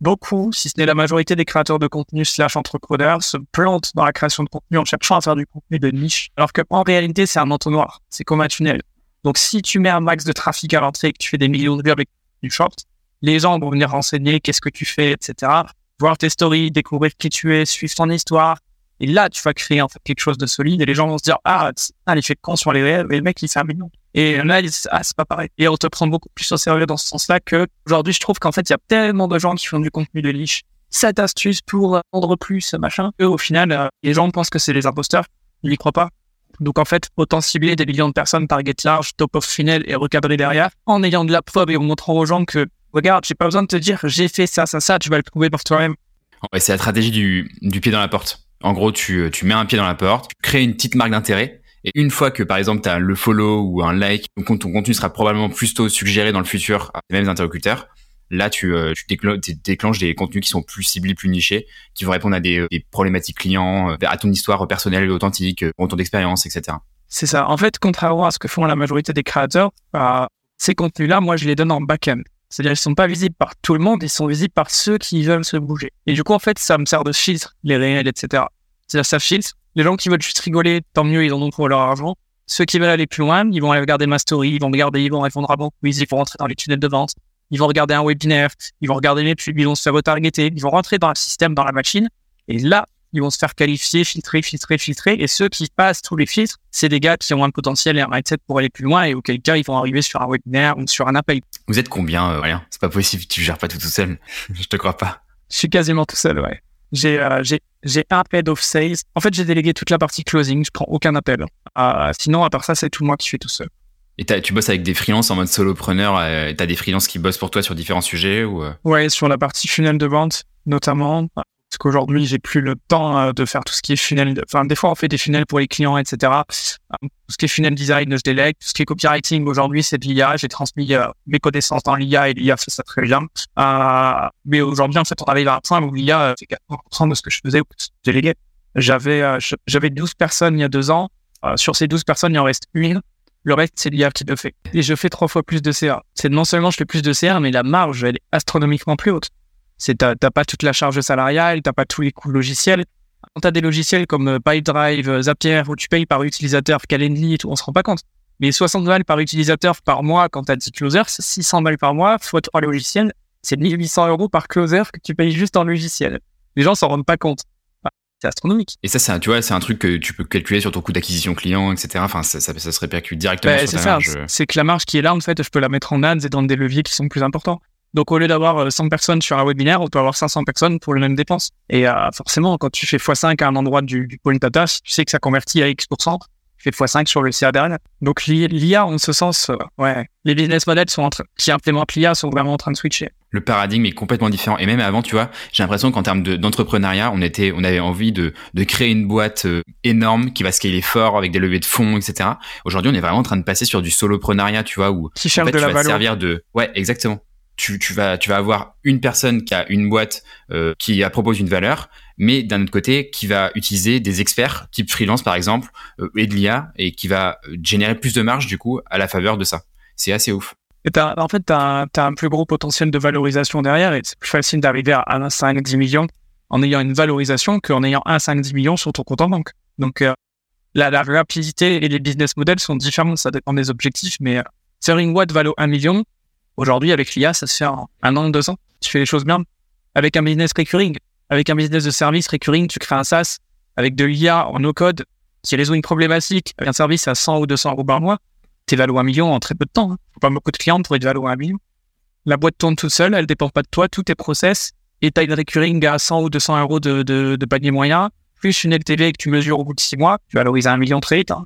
Speaker 2: beaucoup, si ce n'est la majorité des créateurs de contenu slash entrepreneurs, se plantent dans la création de contenu en cherchant à faire du contenu de niche. Alors qu'en réalité, c'est un entonnoir. C'est comme un tunnel. Donc, si tu mets un max de trafic à l'entrée et que tu fais des millions de vues avec du short, les gens vont venir renseigner qu'est-ce que tu fais, etc. Voir tes stories, découvrir qui tu es, suivre ton histoire, et là, tu vas créer en fait quelque chose de solide et les gens vont se dire, ah, ah fait con sur les réels, mais le mec, il fait un million. Et là, ils disent, ah, c'est pas pareil. Et on te prend beaucoup plus au sérieux dans ce sens-là que aujourd'hui, je trouve qu'en fait, il y a tellement de gens qui font du contenu de niche. Cette astuce pour vendre plus, machin, que au final, euh, les gens pensent que c'est les imposteurs. Ils n'y croient pas. Donc, en fait, autant cibler des millions de personnes, target large, top of funnel et recadrer derrière en ayant de la preuve et en montrant aux gens que, regarde, j'ai pas besoin de te dire, j'ai fait ça, ça, ça, tu vas le trouver par toi-même.
Speaker 1: Ouais, c'est la stratégie du pied dans la porte. En gros, tu, tu mets un pied dans la porte, tu crées une petite marque d'intérêt. Et une fois que, par exemple, tu as le follow ou un like, ton, contenu sera probablement plus tôt suggéré dans le futur à les mêmes interlocuteurs. Là, tu, euh, tu déclenches des contenus qui sont plus ciblés, plus nichés, qui vont répondre à des, des problématiques clients, euh, à ton histoire personnelle et authentique, euh, ton d'expérience, etc.
Speaker 2: C'est ça. En fait, contrairement à ce que font la majorité des créateurs, bah, ces contenus-là, moi, je les donne en back-end. C'est-à-dire ils sont pas visibles par tout le monde, ils sont visibles par ceux qui veulent se bouger. Et du coup, en fait, ça me sert de filtre, les réels, etc. C'est-à-dire ça filtre. Les gens qui veulent juste rigoler, tant mieux, ils en ont pour leur argent. Ceux qui veulent aller plus loin, ils vont aller regarder ma story, ils vont regarder, ils vont répondre à bon quiz, ils vont rentrer dans les tunnels de vente, ils vont regarder un webinaire, ils vont regarder mes pubs, ils vont se faire retargeter, ils vont rentrer dans le système, dans la machine. Et là, ils vont se faire qualifier, filtrer, filtrer, filtrer. Et ceux qui passent tous les filtres, c'est des gars qui ont un potentiel et un mindset pour aller plus loin et auquel cas ils vont arriver sur un webinaire ou sur un appel.
Speaker 1: Vous êtes combien, euh, Rien C'est pas possible, tu gères pas tout tout seul. Je te crois pas.
Speaker 2: Je suis quasiment tout seul, ouais. J'ai euh, un head of sales. En fait, j'ai délégué toute la partie closing. Je prends aucun appel. Euh, sinon, à part ça, c'est tout moi qui fais tout seul.
Speaker 1: Et tu bosses avec des freelances en mode solopreneur. Euh, tu as des freelances qui bossent pour toi sur différents sujets ou
Speaker 2: Ouais, sur la partie funnel de vente notamment parce qu'aujourd'hui, j'ai plus le temps euh, de faire tout ce qui est funnel. Enfin, des fois, on fait des funnels pour les clients, etc. Euh, tout ce qui est funnel design, je délègue. Tout ce qui est copywriting, aujourd'hui, c'est de l'IA. J'ai transmis euh, mes connaissances dans l'IA et l'IA fait ça très bien. mais aujourd'hui, en fait, on arrive à un point où l'IA fait 80% de ce que je faisais ou. J'avais, j'avais 12 personnes il y a deux ans. sur ces 12 personnes, il en reste une. Le reste, c'est l'IA qui le fait. Et je fais trois fois plus de CA. C'est non seulement je fais plus de CA, mais la marge, elle est astronomiquement plus haute. C'est t'as pas toute la charge salariale, t'as pas tous les coûts logiciels. Quand t'as des logiciels comme euh, Pipedrive, euh, Zapier, où tu payes par utilisateur, Calendly et tout, on se rend pas compte. Mais 60 balles par utilisateur par mois quand t'as 10 closers, c'est 600 balles par mois fois 3 logiciels, c'est 1800 euros par closer que tu payes juste en logiciel. Les gens s'en rendent pas compte. c'est astronomique.
Speaker 1: Et ça, c'est tu vois, c'est un truc que tu peux calculer sur ton coût d'acquisition client, etc. Enfin, ça, ça, se répercute directement bah, sur ta marge.
Speaker 2: C'est que la marge qui est là, en fait, je peux la mettre en ads et dans des leviers qui sont plus importants. Donc au lieu d'avoir 100 personnes sur un webinaire, on peut avoir 500 personnes pour les mêmes dépenses. Et forcément, quand tu fais x5 à un endroit du, du point data, si tu sais que ça convertit à X%, tu fais x5 sur le CA derrière. Donc l'IA, en ce sens, ouais, les business models sont en train, qui implémentent l'IA sont vraiment en train de switcher
Speaker 1: le paradigme est complètement différent. Et même avant, tu vois, j'ai l'impression qu'en termes d'entrepreneuriat, on était, on avait envie de, de créer une boîte euh, énorme qui va scaler fort avec des levées de fonds, etc. Aujourd'hui, on est vraiment en train de passer sur du soloprenariat, tu vois, où
Speaker 2: qui cherche de
Speaker 1: tu
Speaker 2: la
Speaker 1: vas servir de, ouais, exactement. Tu, vas, tu vas avoir une personne qui a une boîte euh, qui propose une valeur, mais d'un autre côté, qui va utiliser des experts type freelance par exemple euh, et de l'IA et qui va générer plus de marge du coup à la faveur de ça. C'est assez ouf.
Speaker 2: Et en fait, tu as, un plus gros potentiel de valorisation derrière et c'est plus facile d'arriver à 1, 5, 10 millions en ayant une valorisation qu'en ayant 1, 5, 10 millions sur ton compte en banque. Donc, euh, la, la, rapidité et les business models sont différents, ça dépend des objectifs, mais euh, selling what vaut 1 million, aujourd'hui, avec l'IA, ça se fait un an, deux ans. Tu fais les choses bien. Avec un business recurring, avec un business de service recurring, tu crées un SaaS avec de l'IA en no-code qui résout une problématique, avec un service à 100 ou 200 euros par mois t'es valu un million en très peu de temps. Hein. Pas beaucoup de clients pour être valu un million. La boîte tourne toute seule, elle dépend pas de toi, tout tes process, et t'as une recurring à 100 ou 200 euros de, de, panier moyen, plus une LTV que tu mesures au bout de 6 mois, tu valorises un million très vite. Hein.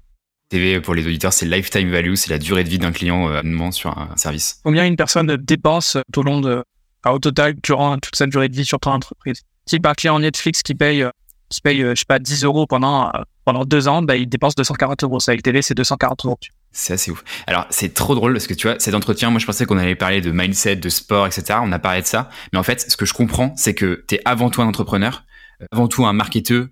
Speaker 1: TV pour les auditeurs, c'est lifetime value, c'est la durée de vie d'un client euh, sur un service.
Speaker 2: Combien une personne dépense tout au long de, au total, durant toute sa durée de vie sur ton entreprise? Si par client Netflix qui paye, euh, qui paye, euh, je sais pas, 10 euros pendant, pendant deux ans, bah, il dépense 240 euros. Sa LTV, c'est 240 euros.
Speaker 1: C'est assez ouf. Alors, c'est trop drôle parce que tu vois, cet entretien, moi, je pensais qu'on allait parler de mindset, de sport, etc. On a parlé de ça. Mais en fait, ce que je comprends, c'est que tu es avant tout un entrepreneur, avant tout un marketeur,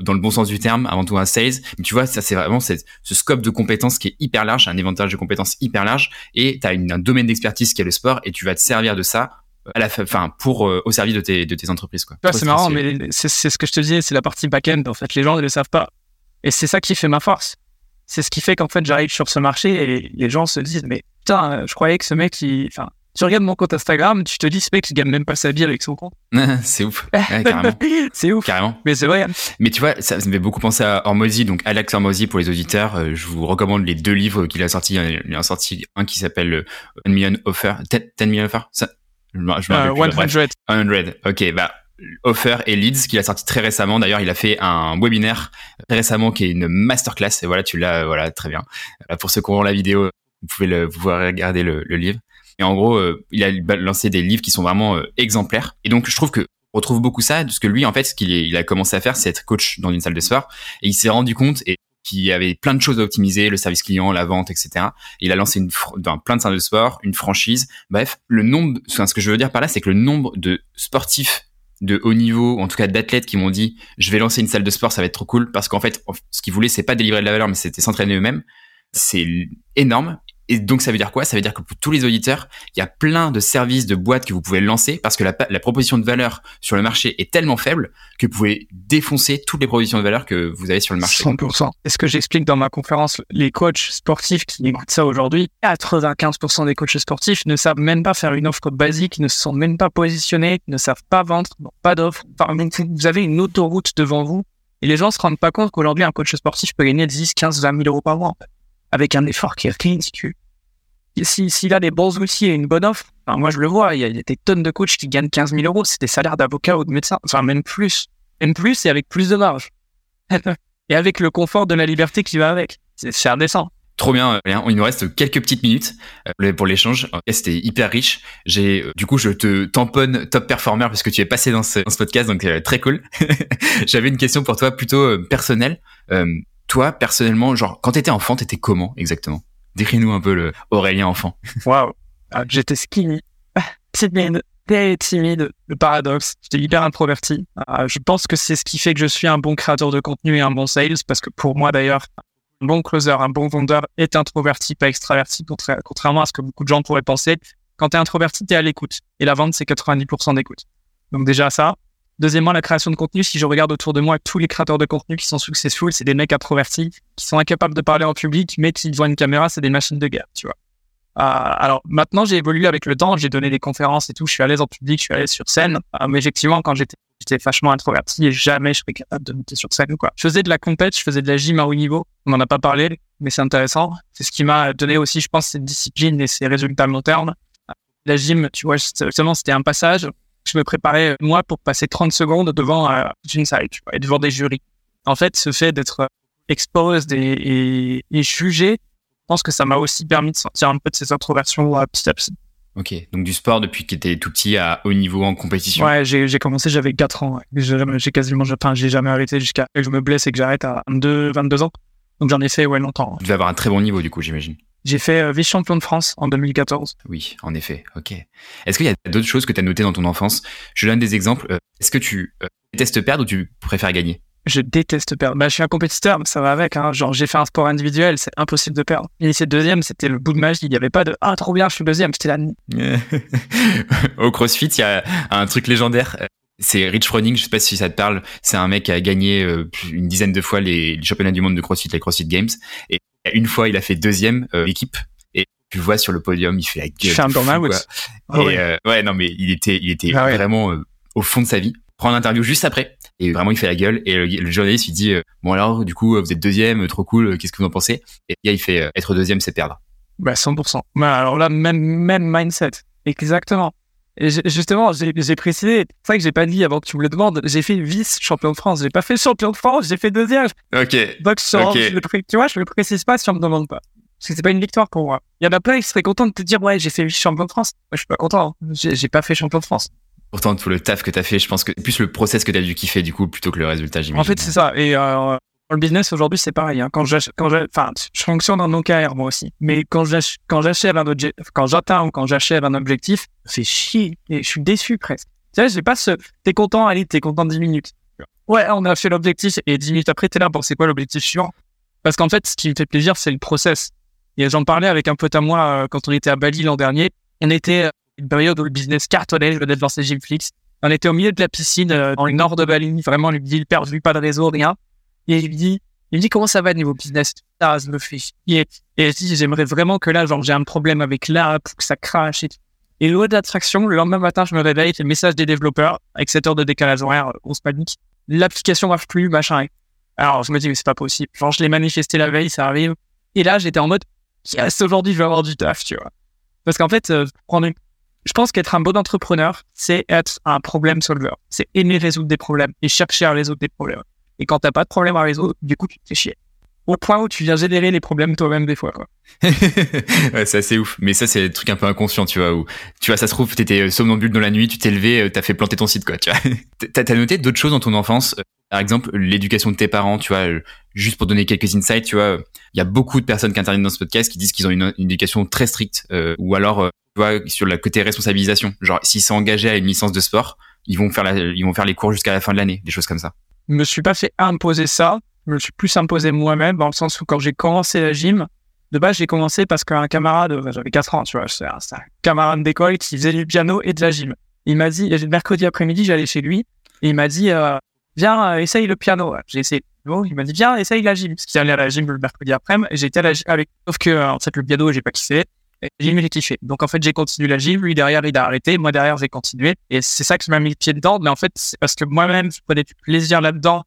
Speaker 1: dans le bon sens du terme, avant tout un sales. Mais tu vois, ça, c'est vraiment ce scope de compétences qui est hyper large, un éventail de compétences hyper large. Et tu as un domaine d'expertise qui est le sport et tu vas te servir de ça à la fin, pour euh, au service de tes, de tes entreprises quoi.
Speaker 2: c'est marrant mais c'est ce que je te disais, c'est la partie back-end en fait, les gens ne le savent pas. Et c'est ça qui fait ma force c'est ce qui fait qu'en fait j'arrive sur ce marché et les gens se disent mais putain je croyais que ce mec il enfin tu regardes mon compte Instagram tu te dis ce mec il gagne même pas sa vie avec son compte. <laughs>
Speaker 1: C'est ouf. <laughs> Carrément.
Speaker 2: C'est ouf.
Speaker 1: Carrément.
Speaker 2: Mais c'est vrai.
Speaker 1: Mais tu vois ça, me fait beaucoup penser à Hormozy donc Alex Hormozy pour les auditeurs euh, je vous recommande les deux livres qu'il a sortis. Il a sorti un qui s'appelle 1 Million Offer. 10 Million Offer? Ça
Speaker 2: je me, je me
Speaker 1: 100 100 ok bah Offer et Leads qu'il a sorti très récemment. D'ailleurs, il a fait un webinaire très récemment qui est une masterclass. Et voilà, tu l'as, voilà, très bien. Euh, pour ceux qui auront la vidéo, vous pouvez le, vous pouvez regarder le, livre. Et en gros, euh, il a lancé des livres qui sont vraiment euh, exemplaires. Et donc, je trouve que on retrouve beaucoup ça, parce que lui, en fait, ce qu'il il a commencé à faire, c'est être coach dans une salle de sport. Et il s'est rendu compte et qu'il y avait plein de choses à optimiser, le service client, la vente, etc. Et il a lancé une dans plein de salles de sport, une franchise. Bref, le nombre, ce que je veux dire par là, c'est que le nombre de sportifs de haut niveau, en tout cas d'athlètes qui m'ont dit je vais lancer une salle de sport, ça va être trop cool parce qu'en fait ce qu'ils voulaient c'est pas délivrer de la valeur mais c'était s'entraîner eux-mêmes. C'est énorme et donc ça veut dire quoi? Ça veut dire que pour tous les auditeurs, il y a plein de services, de boîtes que vous pouvez lancer parce que la, proposition de valeur sur le marché est tellement faible que vous pouvez défoncer toutes les propositions de valeur que vous avez sur le marché.
Speaker 2: 100%. Et ce que j'explique dans ma conférence, les coachs sportifs qui écoutent ça aujourd'hui, 95% des coachs sportifs ne savent même pas faire une offre basique, ne sont même pas positionnés, ne savent pas vendre, n'ont pas d'offre. vous avez une autoroute devant vous et les gens se rendent pas compte qu'aujourd'hui un coach sportif peut gagner 10, 15, 20 000 euros par mois avec un effort qui est ridicule. S'il a des bons outils et une bonne offre, moi je le vois, il y, a, des tonnes de coachs qui gagnent 15 000 euros, c'est des salaires d'avocat ou de médecin, enfin même plus, même plus et avec plus de marge. <laughs> et avec le confort de la liberté qui va avec. C'est indécent.
Speaker 1: Trop bien, euh, Il nous reste quelques petites minutes euh, pour l'échange. C'était hyper riche. J'ai, euh, du coup, je te tamponne top performer parce que tu es passé dans ce, podcast, donc très cool. <laughs> J'avais une question pour toi plutôt personnelle toi, personnellement, genre, quand t'étais enfant, t'étais comment exactement? Décris-nous un peu le Aurélien enfant.
Speaker 2: Waouh ah, J'étais skinny, <laughs> timide, très timide, le paradoxe. J'étais hyper introverti. Ah, je pense que c'est ce qui fait que je suis un bon créateur de contenu et un bon sales, parce que pour moi d'ailleurs, un bon closer, un bon vendeur est introverti, pas extraverti, contrairement à ce que beaucoup de gens pourraient penser. Quand t'es introverti, t'es à l'écoute. Et la vente, c'est 90% d'écoute. Donc déjà ça, Deuxièmement, la création de contenu. Si je regarde autour de moi, tous les créateurs de contenu qui sont successful, c'est des mecs introvertis, qui sont incapables de parler en public, mais qui voient une caméra, c'est des machines de guerre, tu vois. Euh, alors maintenant, j'ai évolué avec le temps, j'ai donné des conférences et tout, je suis à l'aise en public, je suis à l'aise sur scène. Euh, mais effectivement, quand j'étais j'étais vachement introverti et jamais je serais capable de monter sur scène ou quoi. Je faisais de la compète, je faisais de la gym à haut niveau. On n'en a pas parlé, mais c'est intéressant. C'est ce qui m'a donné aussi, je pense, cette discipline et ces résultats long terme. La gym, tu vois, justement, c'était un passage. Je me préparais, moi, pour passer 30 secondes devant euh, une salle, tu vois, et devant des jurys. En fait, ce fait d'être exposé et, et, jugé, je pense que ça m'a aussi permis de sortir un peu de ces introversions à petit à petit.
Speaker 1: Ok, donc du sport depuis que tu tout petit à haut niveau en compétition.
Speaker 2: Ouais, j'ai commencé, j'avais 4 ans. J'ai quasiment, enfin, j'ai jamais arrêté jusqu'à que je me blesse et que j'arrête à 22, 22 ans. Donc j'en ai fait, ouais, longtemps.
Speaker 1: Tu devais avoir un très bon niveau du coup, j'imagine.
Speaker 2: J'ai fait euh, vice-champion de France en 2014.
Speaker 1: Oui, en effet, ok. Est-ce qu'il y a d'autres choses que tu as notées dans ton enfance? Je donne des exemples. Euh, est-ce que tu euh, détestes perdre ou tu préfères gagner?
Speaker 2: Je déteste perdre. Bah, je suis un compétiteur, mais ça va avec. Hein. Genre, j'ai fait un sport individuel, c'est impossible de perdre. Initié deuxième, c'était le bout de magie. Il n'y avait pas de ah trop bien, je suis deuxième. C'était la. <laughs>
Speaker 1: Au CrossFit, il y a un truc légendaire. C'est Rich Froning, je sais pas si ça te parle. C'est un mec qui a gagné une dizaine de fois les, championnats du monde de CrossFit, les CrossFit Games. Et une fois, il a fait deuxième euh, équipe. Et tu vois sur le podium, il fait la gueule.
Speaker 2: Burn-out.
Speaker 1: Oh, ouais. Euh, ouais, non, mais il était, il était ah vraiment au fond de sa vie. Prend l'interview juste après. Et vraiment il fait la gueule. Et le, journaliste il dit euh, bon alors du coup vous êtes deuxième trop cool qu'est-ce que vous en pensez? Et là il fait euh, être deuxième c'est perdre.
Speaker 2: Bah 100% bah, alors là même même mindset. Exactement et justement j'ai précisé c'est ça que j'ai pas dit avant que tu me le demandes j'ai fait vice champion de France. J'ai pas fait champion de France j'ai fait deuxième.
Speaker 1: Ok.
Speaker 2: Donc tu vois je le précise pas si on me demande pas. Parce que c'est pas une victoire pour moi. Il y en a plein qui seraient contents de te dire ouais j'ai fait vice champion de France. Moi je suis pas content hein. j'ai pas fait champion de France.
Speaker 1: Pourtant, tout le taf que tu as fait, je pense que plus le process que tu as dû kiffer du coup plutôt que le résultat, j'imagine.
Speaker 2: En fait, c'est ça. Et euh, le business aujourd'hui, c'est pareil. Hein. Quand quand enfin, je fonctionne en OKR moi aussi. Mais quand j'achève un objectif, quand j'atteins ou quand j'achève un objectif, c'est chier et je suis déçu presque. Tu sais, j'ai pas ce. T'es content, allez, t'es content 10 minutes. Ouais, on a fait l'objectif et 10 minutes après, t'es là, bon, c'est quoi l'objectif suivant? Parce qu'en fait, ce qui me fait plaisir, c'est le process. Et j'en parlais avec un pote à moi euh, quand on était à Bali l'an dernier. On était une période où le business cartonnait, je venais de lancer Gymflix. On était au milieu de la piscine, euh, dans le nord de Bali, vraiment, lui dit, perdu, pas de réseau, rien. Et il me dit, il me dit, comment ça va niveau business? Ça me fait chier. Et je dis, j'aimerais vraiment que là, genre, j'ai un problème avec l'app, que ça crache et tout. Et loi d'attraction, le lendemain matin, je me réveille, le message des développeurs, avec 7 heures de décalage horaire, on se panique. L'application marche plus, machin. Alors, je me dis, mais c'est pas possible. Genre, je l'ai manifesté la veille, ça arrive. Et là, j'étais en mode, yes, aujourd'hui, je vais avoir du taf, tu vois. Parce qu'en fait, euh, je pense qu'être un bon entrepreneur, c'est être un problème solver. C'est aimer résoudre des problèmes et chercher à résoudre des problèmes. Et quand t'as pas de problème à résoudre, du coup, tu te fais chier. Au point où tu viens générer les problèmes toi-même des fois, quoi. <laughs>
Speaker 1: ouais, c'est assez ouf. Mais ça, c'est des trucs un peu inconscients, tu vois, où, tu vois, ça se trouve, t'étais euh, somnambule dans la nuit, tu t'es levé, euh, t'as fait planter ton site, quoi, tu vois. <laughs> t'as noté d'autres choses dans ton enfance? Euh, par exemple, l'éducation de tes parents, tu vois, juste pour donner quelques insights, tu vois, il y a beaucoup de personnes qui interviennent dans ce podcast qui disent qu'ils ont une, éducation très stricte, ou alors vois, sur le côté responsabilisation. Genre, s'ils sont à une licence de sport, ils vont faire la, ils vont faire les cours jusqu'à la fin de l'année, des choses comme ça.
Speaker 2: Me suis pas fait imposer ça. Je me suis plus imposé moi-même dans le sens où quand j'ai commencé la gym, de base, j'ai commencé parce qu'un camarade, j'avais 4 ans, tu vois, c'est un, camarade d'école qui faisait du piano et de la gym. Il m'a dit, mercredi après-midi, j'allais chez lui et il m'a dit, euh, viens, euh, essaye le piano. J'ai essayé. Bon, il m'a dit, viens, essaye la gym. Parce qu'il allait à la gym le mercredi après-midi et j'étais à la gym avec, sauf que, en fait, le piano, j'ai pas kiffé. J'ai j'ai kiffé. Donc en fait, j'ai continué la gym. Lui derrière, il a arrêté. Moi derrière, j'ai continué. Et c'est ça que m'a mis le pied dedans. Mais en fait, c'est parce que moi-même, je prenais du plaisir là-dedans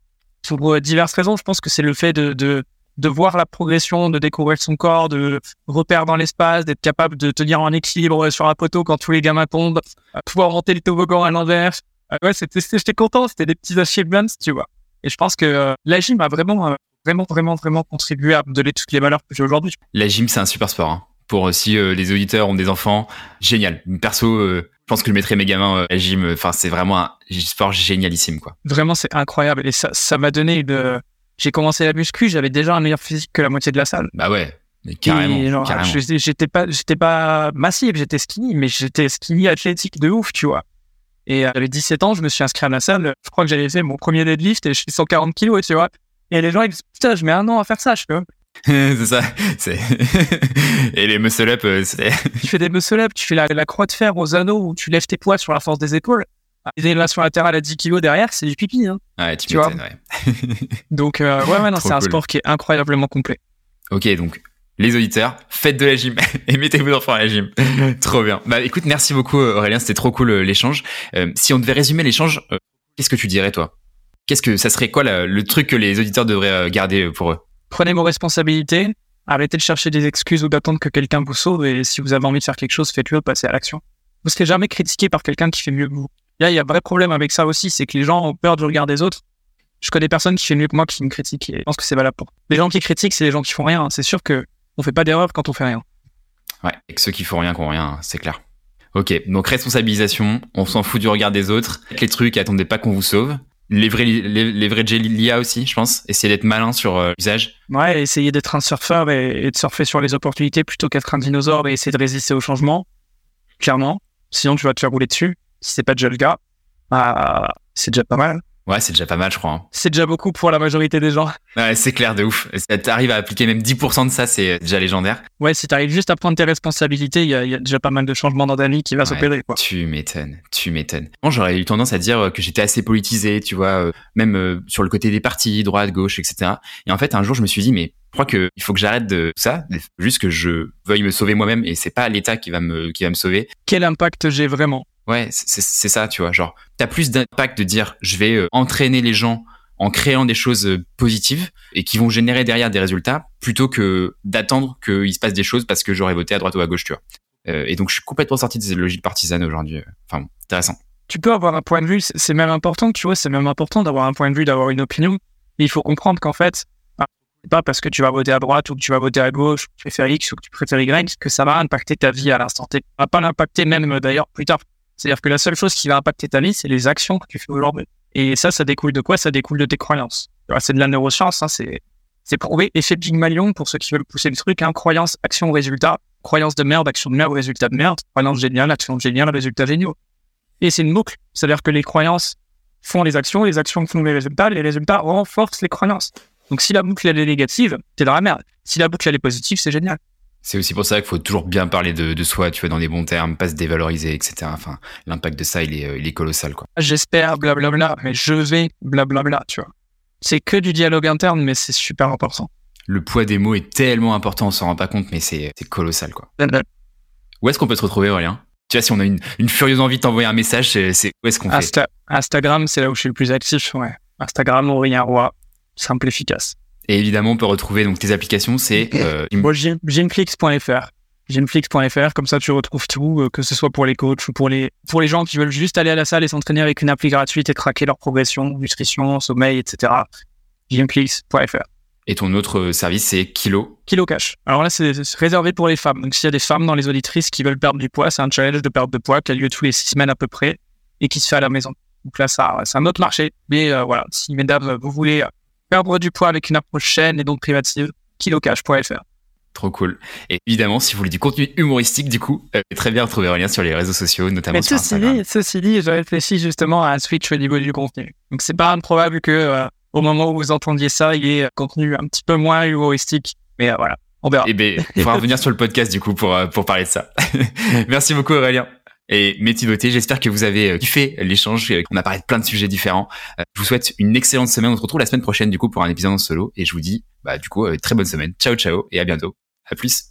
Speaker 2: pour euh, diverses raisons. Je pense que c'est le fait de, de, de voir la progression, de découvrir son corps, de repérer dans l'espace, d'être capable de tenir en équilibre sur un poteau quand tous les gamins tombent, pouvoir monter les toboggans à l'envers. Euh, ouais, c'était, j'étais content. C'était des petits achievements, tu vois. Et je pense que euh, la gym a vraiment, vraiment, vraiment, vraiment contribué à me donner toutes les valeurs que j'ai aujourd'hui.
Speaker 1: La gym, c'est un super sport. Hein pour si euh, les auditeurs ont des enfants, génial. Perso, euh, je pense que je mettrais mes gamins euh, à la gym. Enfin, c'est vraiment un sport génialissime, quoi.
Speaker 2: Vraiment, c'est incroyable. Et ça, ça m'a donné une. J'ai commencé la muscu, j'avais déjà un meilleur physique que la moitié de la salle.
Speaker 1: Bah ouais. Mais carrément, carrément.
Speaker 2: J'étais pas, j'étais pas massif, j'étais skinny, mais j'étais skinny athlétique de ouf, tu vois. Et j'avais 17 ans, je me suis inscrit à la salle. Je crois que j'avais fait mon premier deadlift et je suis 140 kilos, tu vois. Et les gens, ils disent, putain, je mets un an à faire ça, je fais, <laughs>
Speaker 1: c'est ça. C'est <laughs> et les muscle up, euh, c'est.
Speaker 2: tu fais des muscle up, tu fais la, croix de fer aux anneaux où tu lèves tes poids sur la force des épaules. Et là sur latérale à 10 kg derrière, c'est du pipi. Hein.
Speaker 1: Ouais, tu, tu vois. Ouais.
Speaker 2: donc euh, ouais, ouais, non, <laughs> c'est un sport qui est incroyablement complet.
Speaker 1: Ok, donc les auditeurs, faites de la gym et mettez vos enfants à la gym. trop bien. Bah écoute, merci beaucoup Aurélien, c'était trop cool l'échange. Euh, si on devait résumer l'échange, qu'est-ce que tu dirais toi? Qu'est-ce que ça serait quoi le truc que les auditeurs devraient garder pour eux?
Speaker 2: Prenez vos responsabilités, arrêtez de chercher des excuses ou d'attendre que quelqu'un vous sauve et si vous avez envie de faire quelque chose, faites-le, passez à l'action. vous serez jamais critiqué par quelqu'un qui fait mieux que vous. Là, il y a un vrai problème avec ça aussi, c'est que les gens ont peur du regard des autres. Je connais personne qui fait mieux que moi qui me critique et je pense que c'est valable pour. Les gens qui critiquent, c'est les gens qui font rien. C'est sûr que on fait pas d'erreur quand on fait rien.
Speaker 1: Ouais, et que ceux qui font rien, qui ont rien, c'est clair. Ok, donc responsabilisation, on s'en fout du regard des autres. Les trucs, attendez pas qu'on vous sauve. Les vrais, l'IA aussi, je pense. Essayer d'être malin sur euh, l'usage.
Speaker 2: Ouais, essayer d'être un surfeur et, et, de surfer sur les opportunités plutôt qu'être un dinosaure et essayer de résister au changement. Clairement. Sinon, tu vas te faire rouler dessus. Si c'est pas déjà le cas, bah, c'est déjà pas mal.
Speaker 1: Ouais, c'est déjà pas mal, je crois. Hein.
Speaker 2: C'est déjà beaucoup pour la majorité des gens.
Speaker 1: Ouais, c'est clair, de ouf. Si t'arrives à appliquer même 10% de ça, c'est déjà légendaire.
Speaker 2: Ouais, si t'arrives juste à prendre tes responsabilités, il y, y, a déjà pas mal de changements dans ta vie qui va s'opérer.
Speaker 1: Tu m'étonnes, tu m'étonnes. Bon, j'aurais eu tendance à dire que j'étais assez politisé, tu vois, euh, même euh, sur le côté des partis, droite, gauche, etc. Et en fait, un jour, je me suis dit, mais je crois que il faut que j'arrête de ça, juste que je veuille me sauver moi-même et c'est pas l'État qui va me qui va me sauver.
Speaker 2: Quel impact j'ai vraiment?
Speaker 1: Ouais, c'est ça, tu vois. Genre, t'as plus d'impact de dire, je vais euh, entraîner les gens en créant des choses euh, positives et qui vont générer derrière des résultats, plutôt que d'attendre qu'il se passe des choses parce que j'aurais voté à droite ou à gauche, tu vois. Euh, et donc, je suis complètement sorti de cette logique partisane aujourd'hui. Enfin, bon, intéressant.
Speaker 2: Tu peux avoir un point de vue, c'est même important, tu vois, c'est même important d'avoir un point de vue, d'avoir une opinion. Mais il faut comprendre qu'en fait, pas parce que tu vas voter à droite ou que tu vas voter à gauche, que tu préfères X ou que tu préfères Y, que ça va impacter ta vie à l'instant T. Ça va pas l'impacter même d'ailleurs plus tard. C'est-à-dire que la seule chose qui va impacter ta vie, c'est les actions que tu fais aujourd'hui. Et ça, ça découle de quoi? Ça découle de tes croyances. C'est de la neuroscience, hein, c'est c'est prouvé. Effet Pygmalion, pour ceux qui veulent pousser le truc, hein, croyance, action, résultat. Croyance de merde, action de merde, résultat de merde. Croyance géniale, action géniale, résultat géniaux. Et c'est une boucle. C'est-à-dire que les croyances font les actions, les actions font les résultats, les résultats renforcent les croyances. Donc si la boucle elle est négative, t'es dans la merde. Si la boucle elle est positive, c'est génial.
Speaker 1: C'est aussi pour ça qu'il faut toujours bien parler de, de, soi, tu vois, dans les bons termes, pas se dévaloriser, etc. Enfin, l'impact de ça, il est, il est colossal, quoi.
Speaker 2: J'espère, blablabla, mais je vais, blablabla, tu vois. C'est que du dialogue interne, mais c'est super important.
Speaker 1: Le poids des mots est tellement important, on s'en rend pas compte, mais c'est colossal, quoi. Où est-ce qu'on peut te retrouver, Aurélien? Tu vois, si on a une, une furieuse envie de t'envoyer un message, c'est où est-ce qu'on
Speaker 2: Insta fait Instagram, c'est là où je suis le plus actif, ouais. Instagram, Aurélien Roy, simple, efficace.
Speaker 1: Et évidemment, on peut retrouver donc tes applications, c'est
Speaker 2: euh, bon, geneflix.fr. Geneflix.fr, comme ça tu retrouves tout, euh, que ce soit pour les coachs ou pour les pour les gens qui veulent juste aller à la salle et s'entraîner avec une appli gratuite et traquer leur progression, nutrition, sommeil, etc. Geneflix.fr.
Speaker 1: Et ton autre service, c'est Kilo.
Speaker 2: Kilo Cash. Alors là, c'est réservé pour les femmes. Donc s'il y a des femmes dans les auditrices qui veulent perdre du poids, c'est un challenge de perte de poids qui a lieu tous les six semaines à peu près et qui se fait à la maison. Donc là, ça, c'est un autre marché. Mais euh, voilà, si mesdames, vous voulez perdre du poids avec une approche saine et donc privative, kilocash.fr.
Speaker 1: Trop cool. Et évidemment, si vous voulez du contenu humoristique, du coup, euh, très bien retrouver un lien sur les réseaux sociaux, notamment
Speaker 2: Mais
Speaker 1: sur
Speaker 2: ceci
Speaker 1: Instagram.
Speaker 2: Dit, ceci dit, je réfléchis justement à un switch au niveau du contenu. Donc c'est pas improbable que euh, au moment où vous entendiez ça, il y ait contenu un petit peu moins humoristique. Mais euh, voilà, on verra.
Speaker 1: Eh ben, il faudra revenir sur le podcast du coup pour pour parler de ça. <laughs> Merci beaucoup Aurélien. Et Métidoté, j'espère que vous avez kiffé l'échange. On a parlé de plein de sujets différents. Je vous souhaite une excellente semaine. On se retrouve la semaine prochaine du coup pour un épisode en solo. Et je vous dis, bah du coup, très bonne semaine. Ciao ciao et à bientôt. À plus.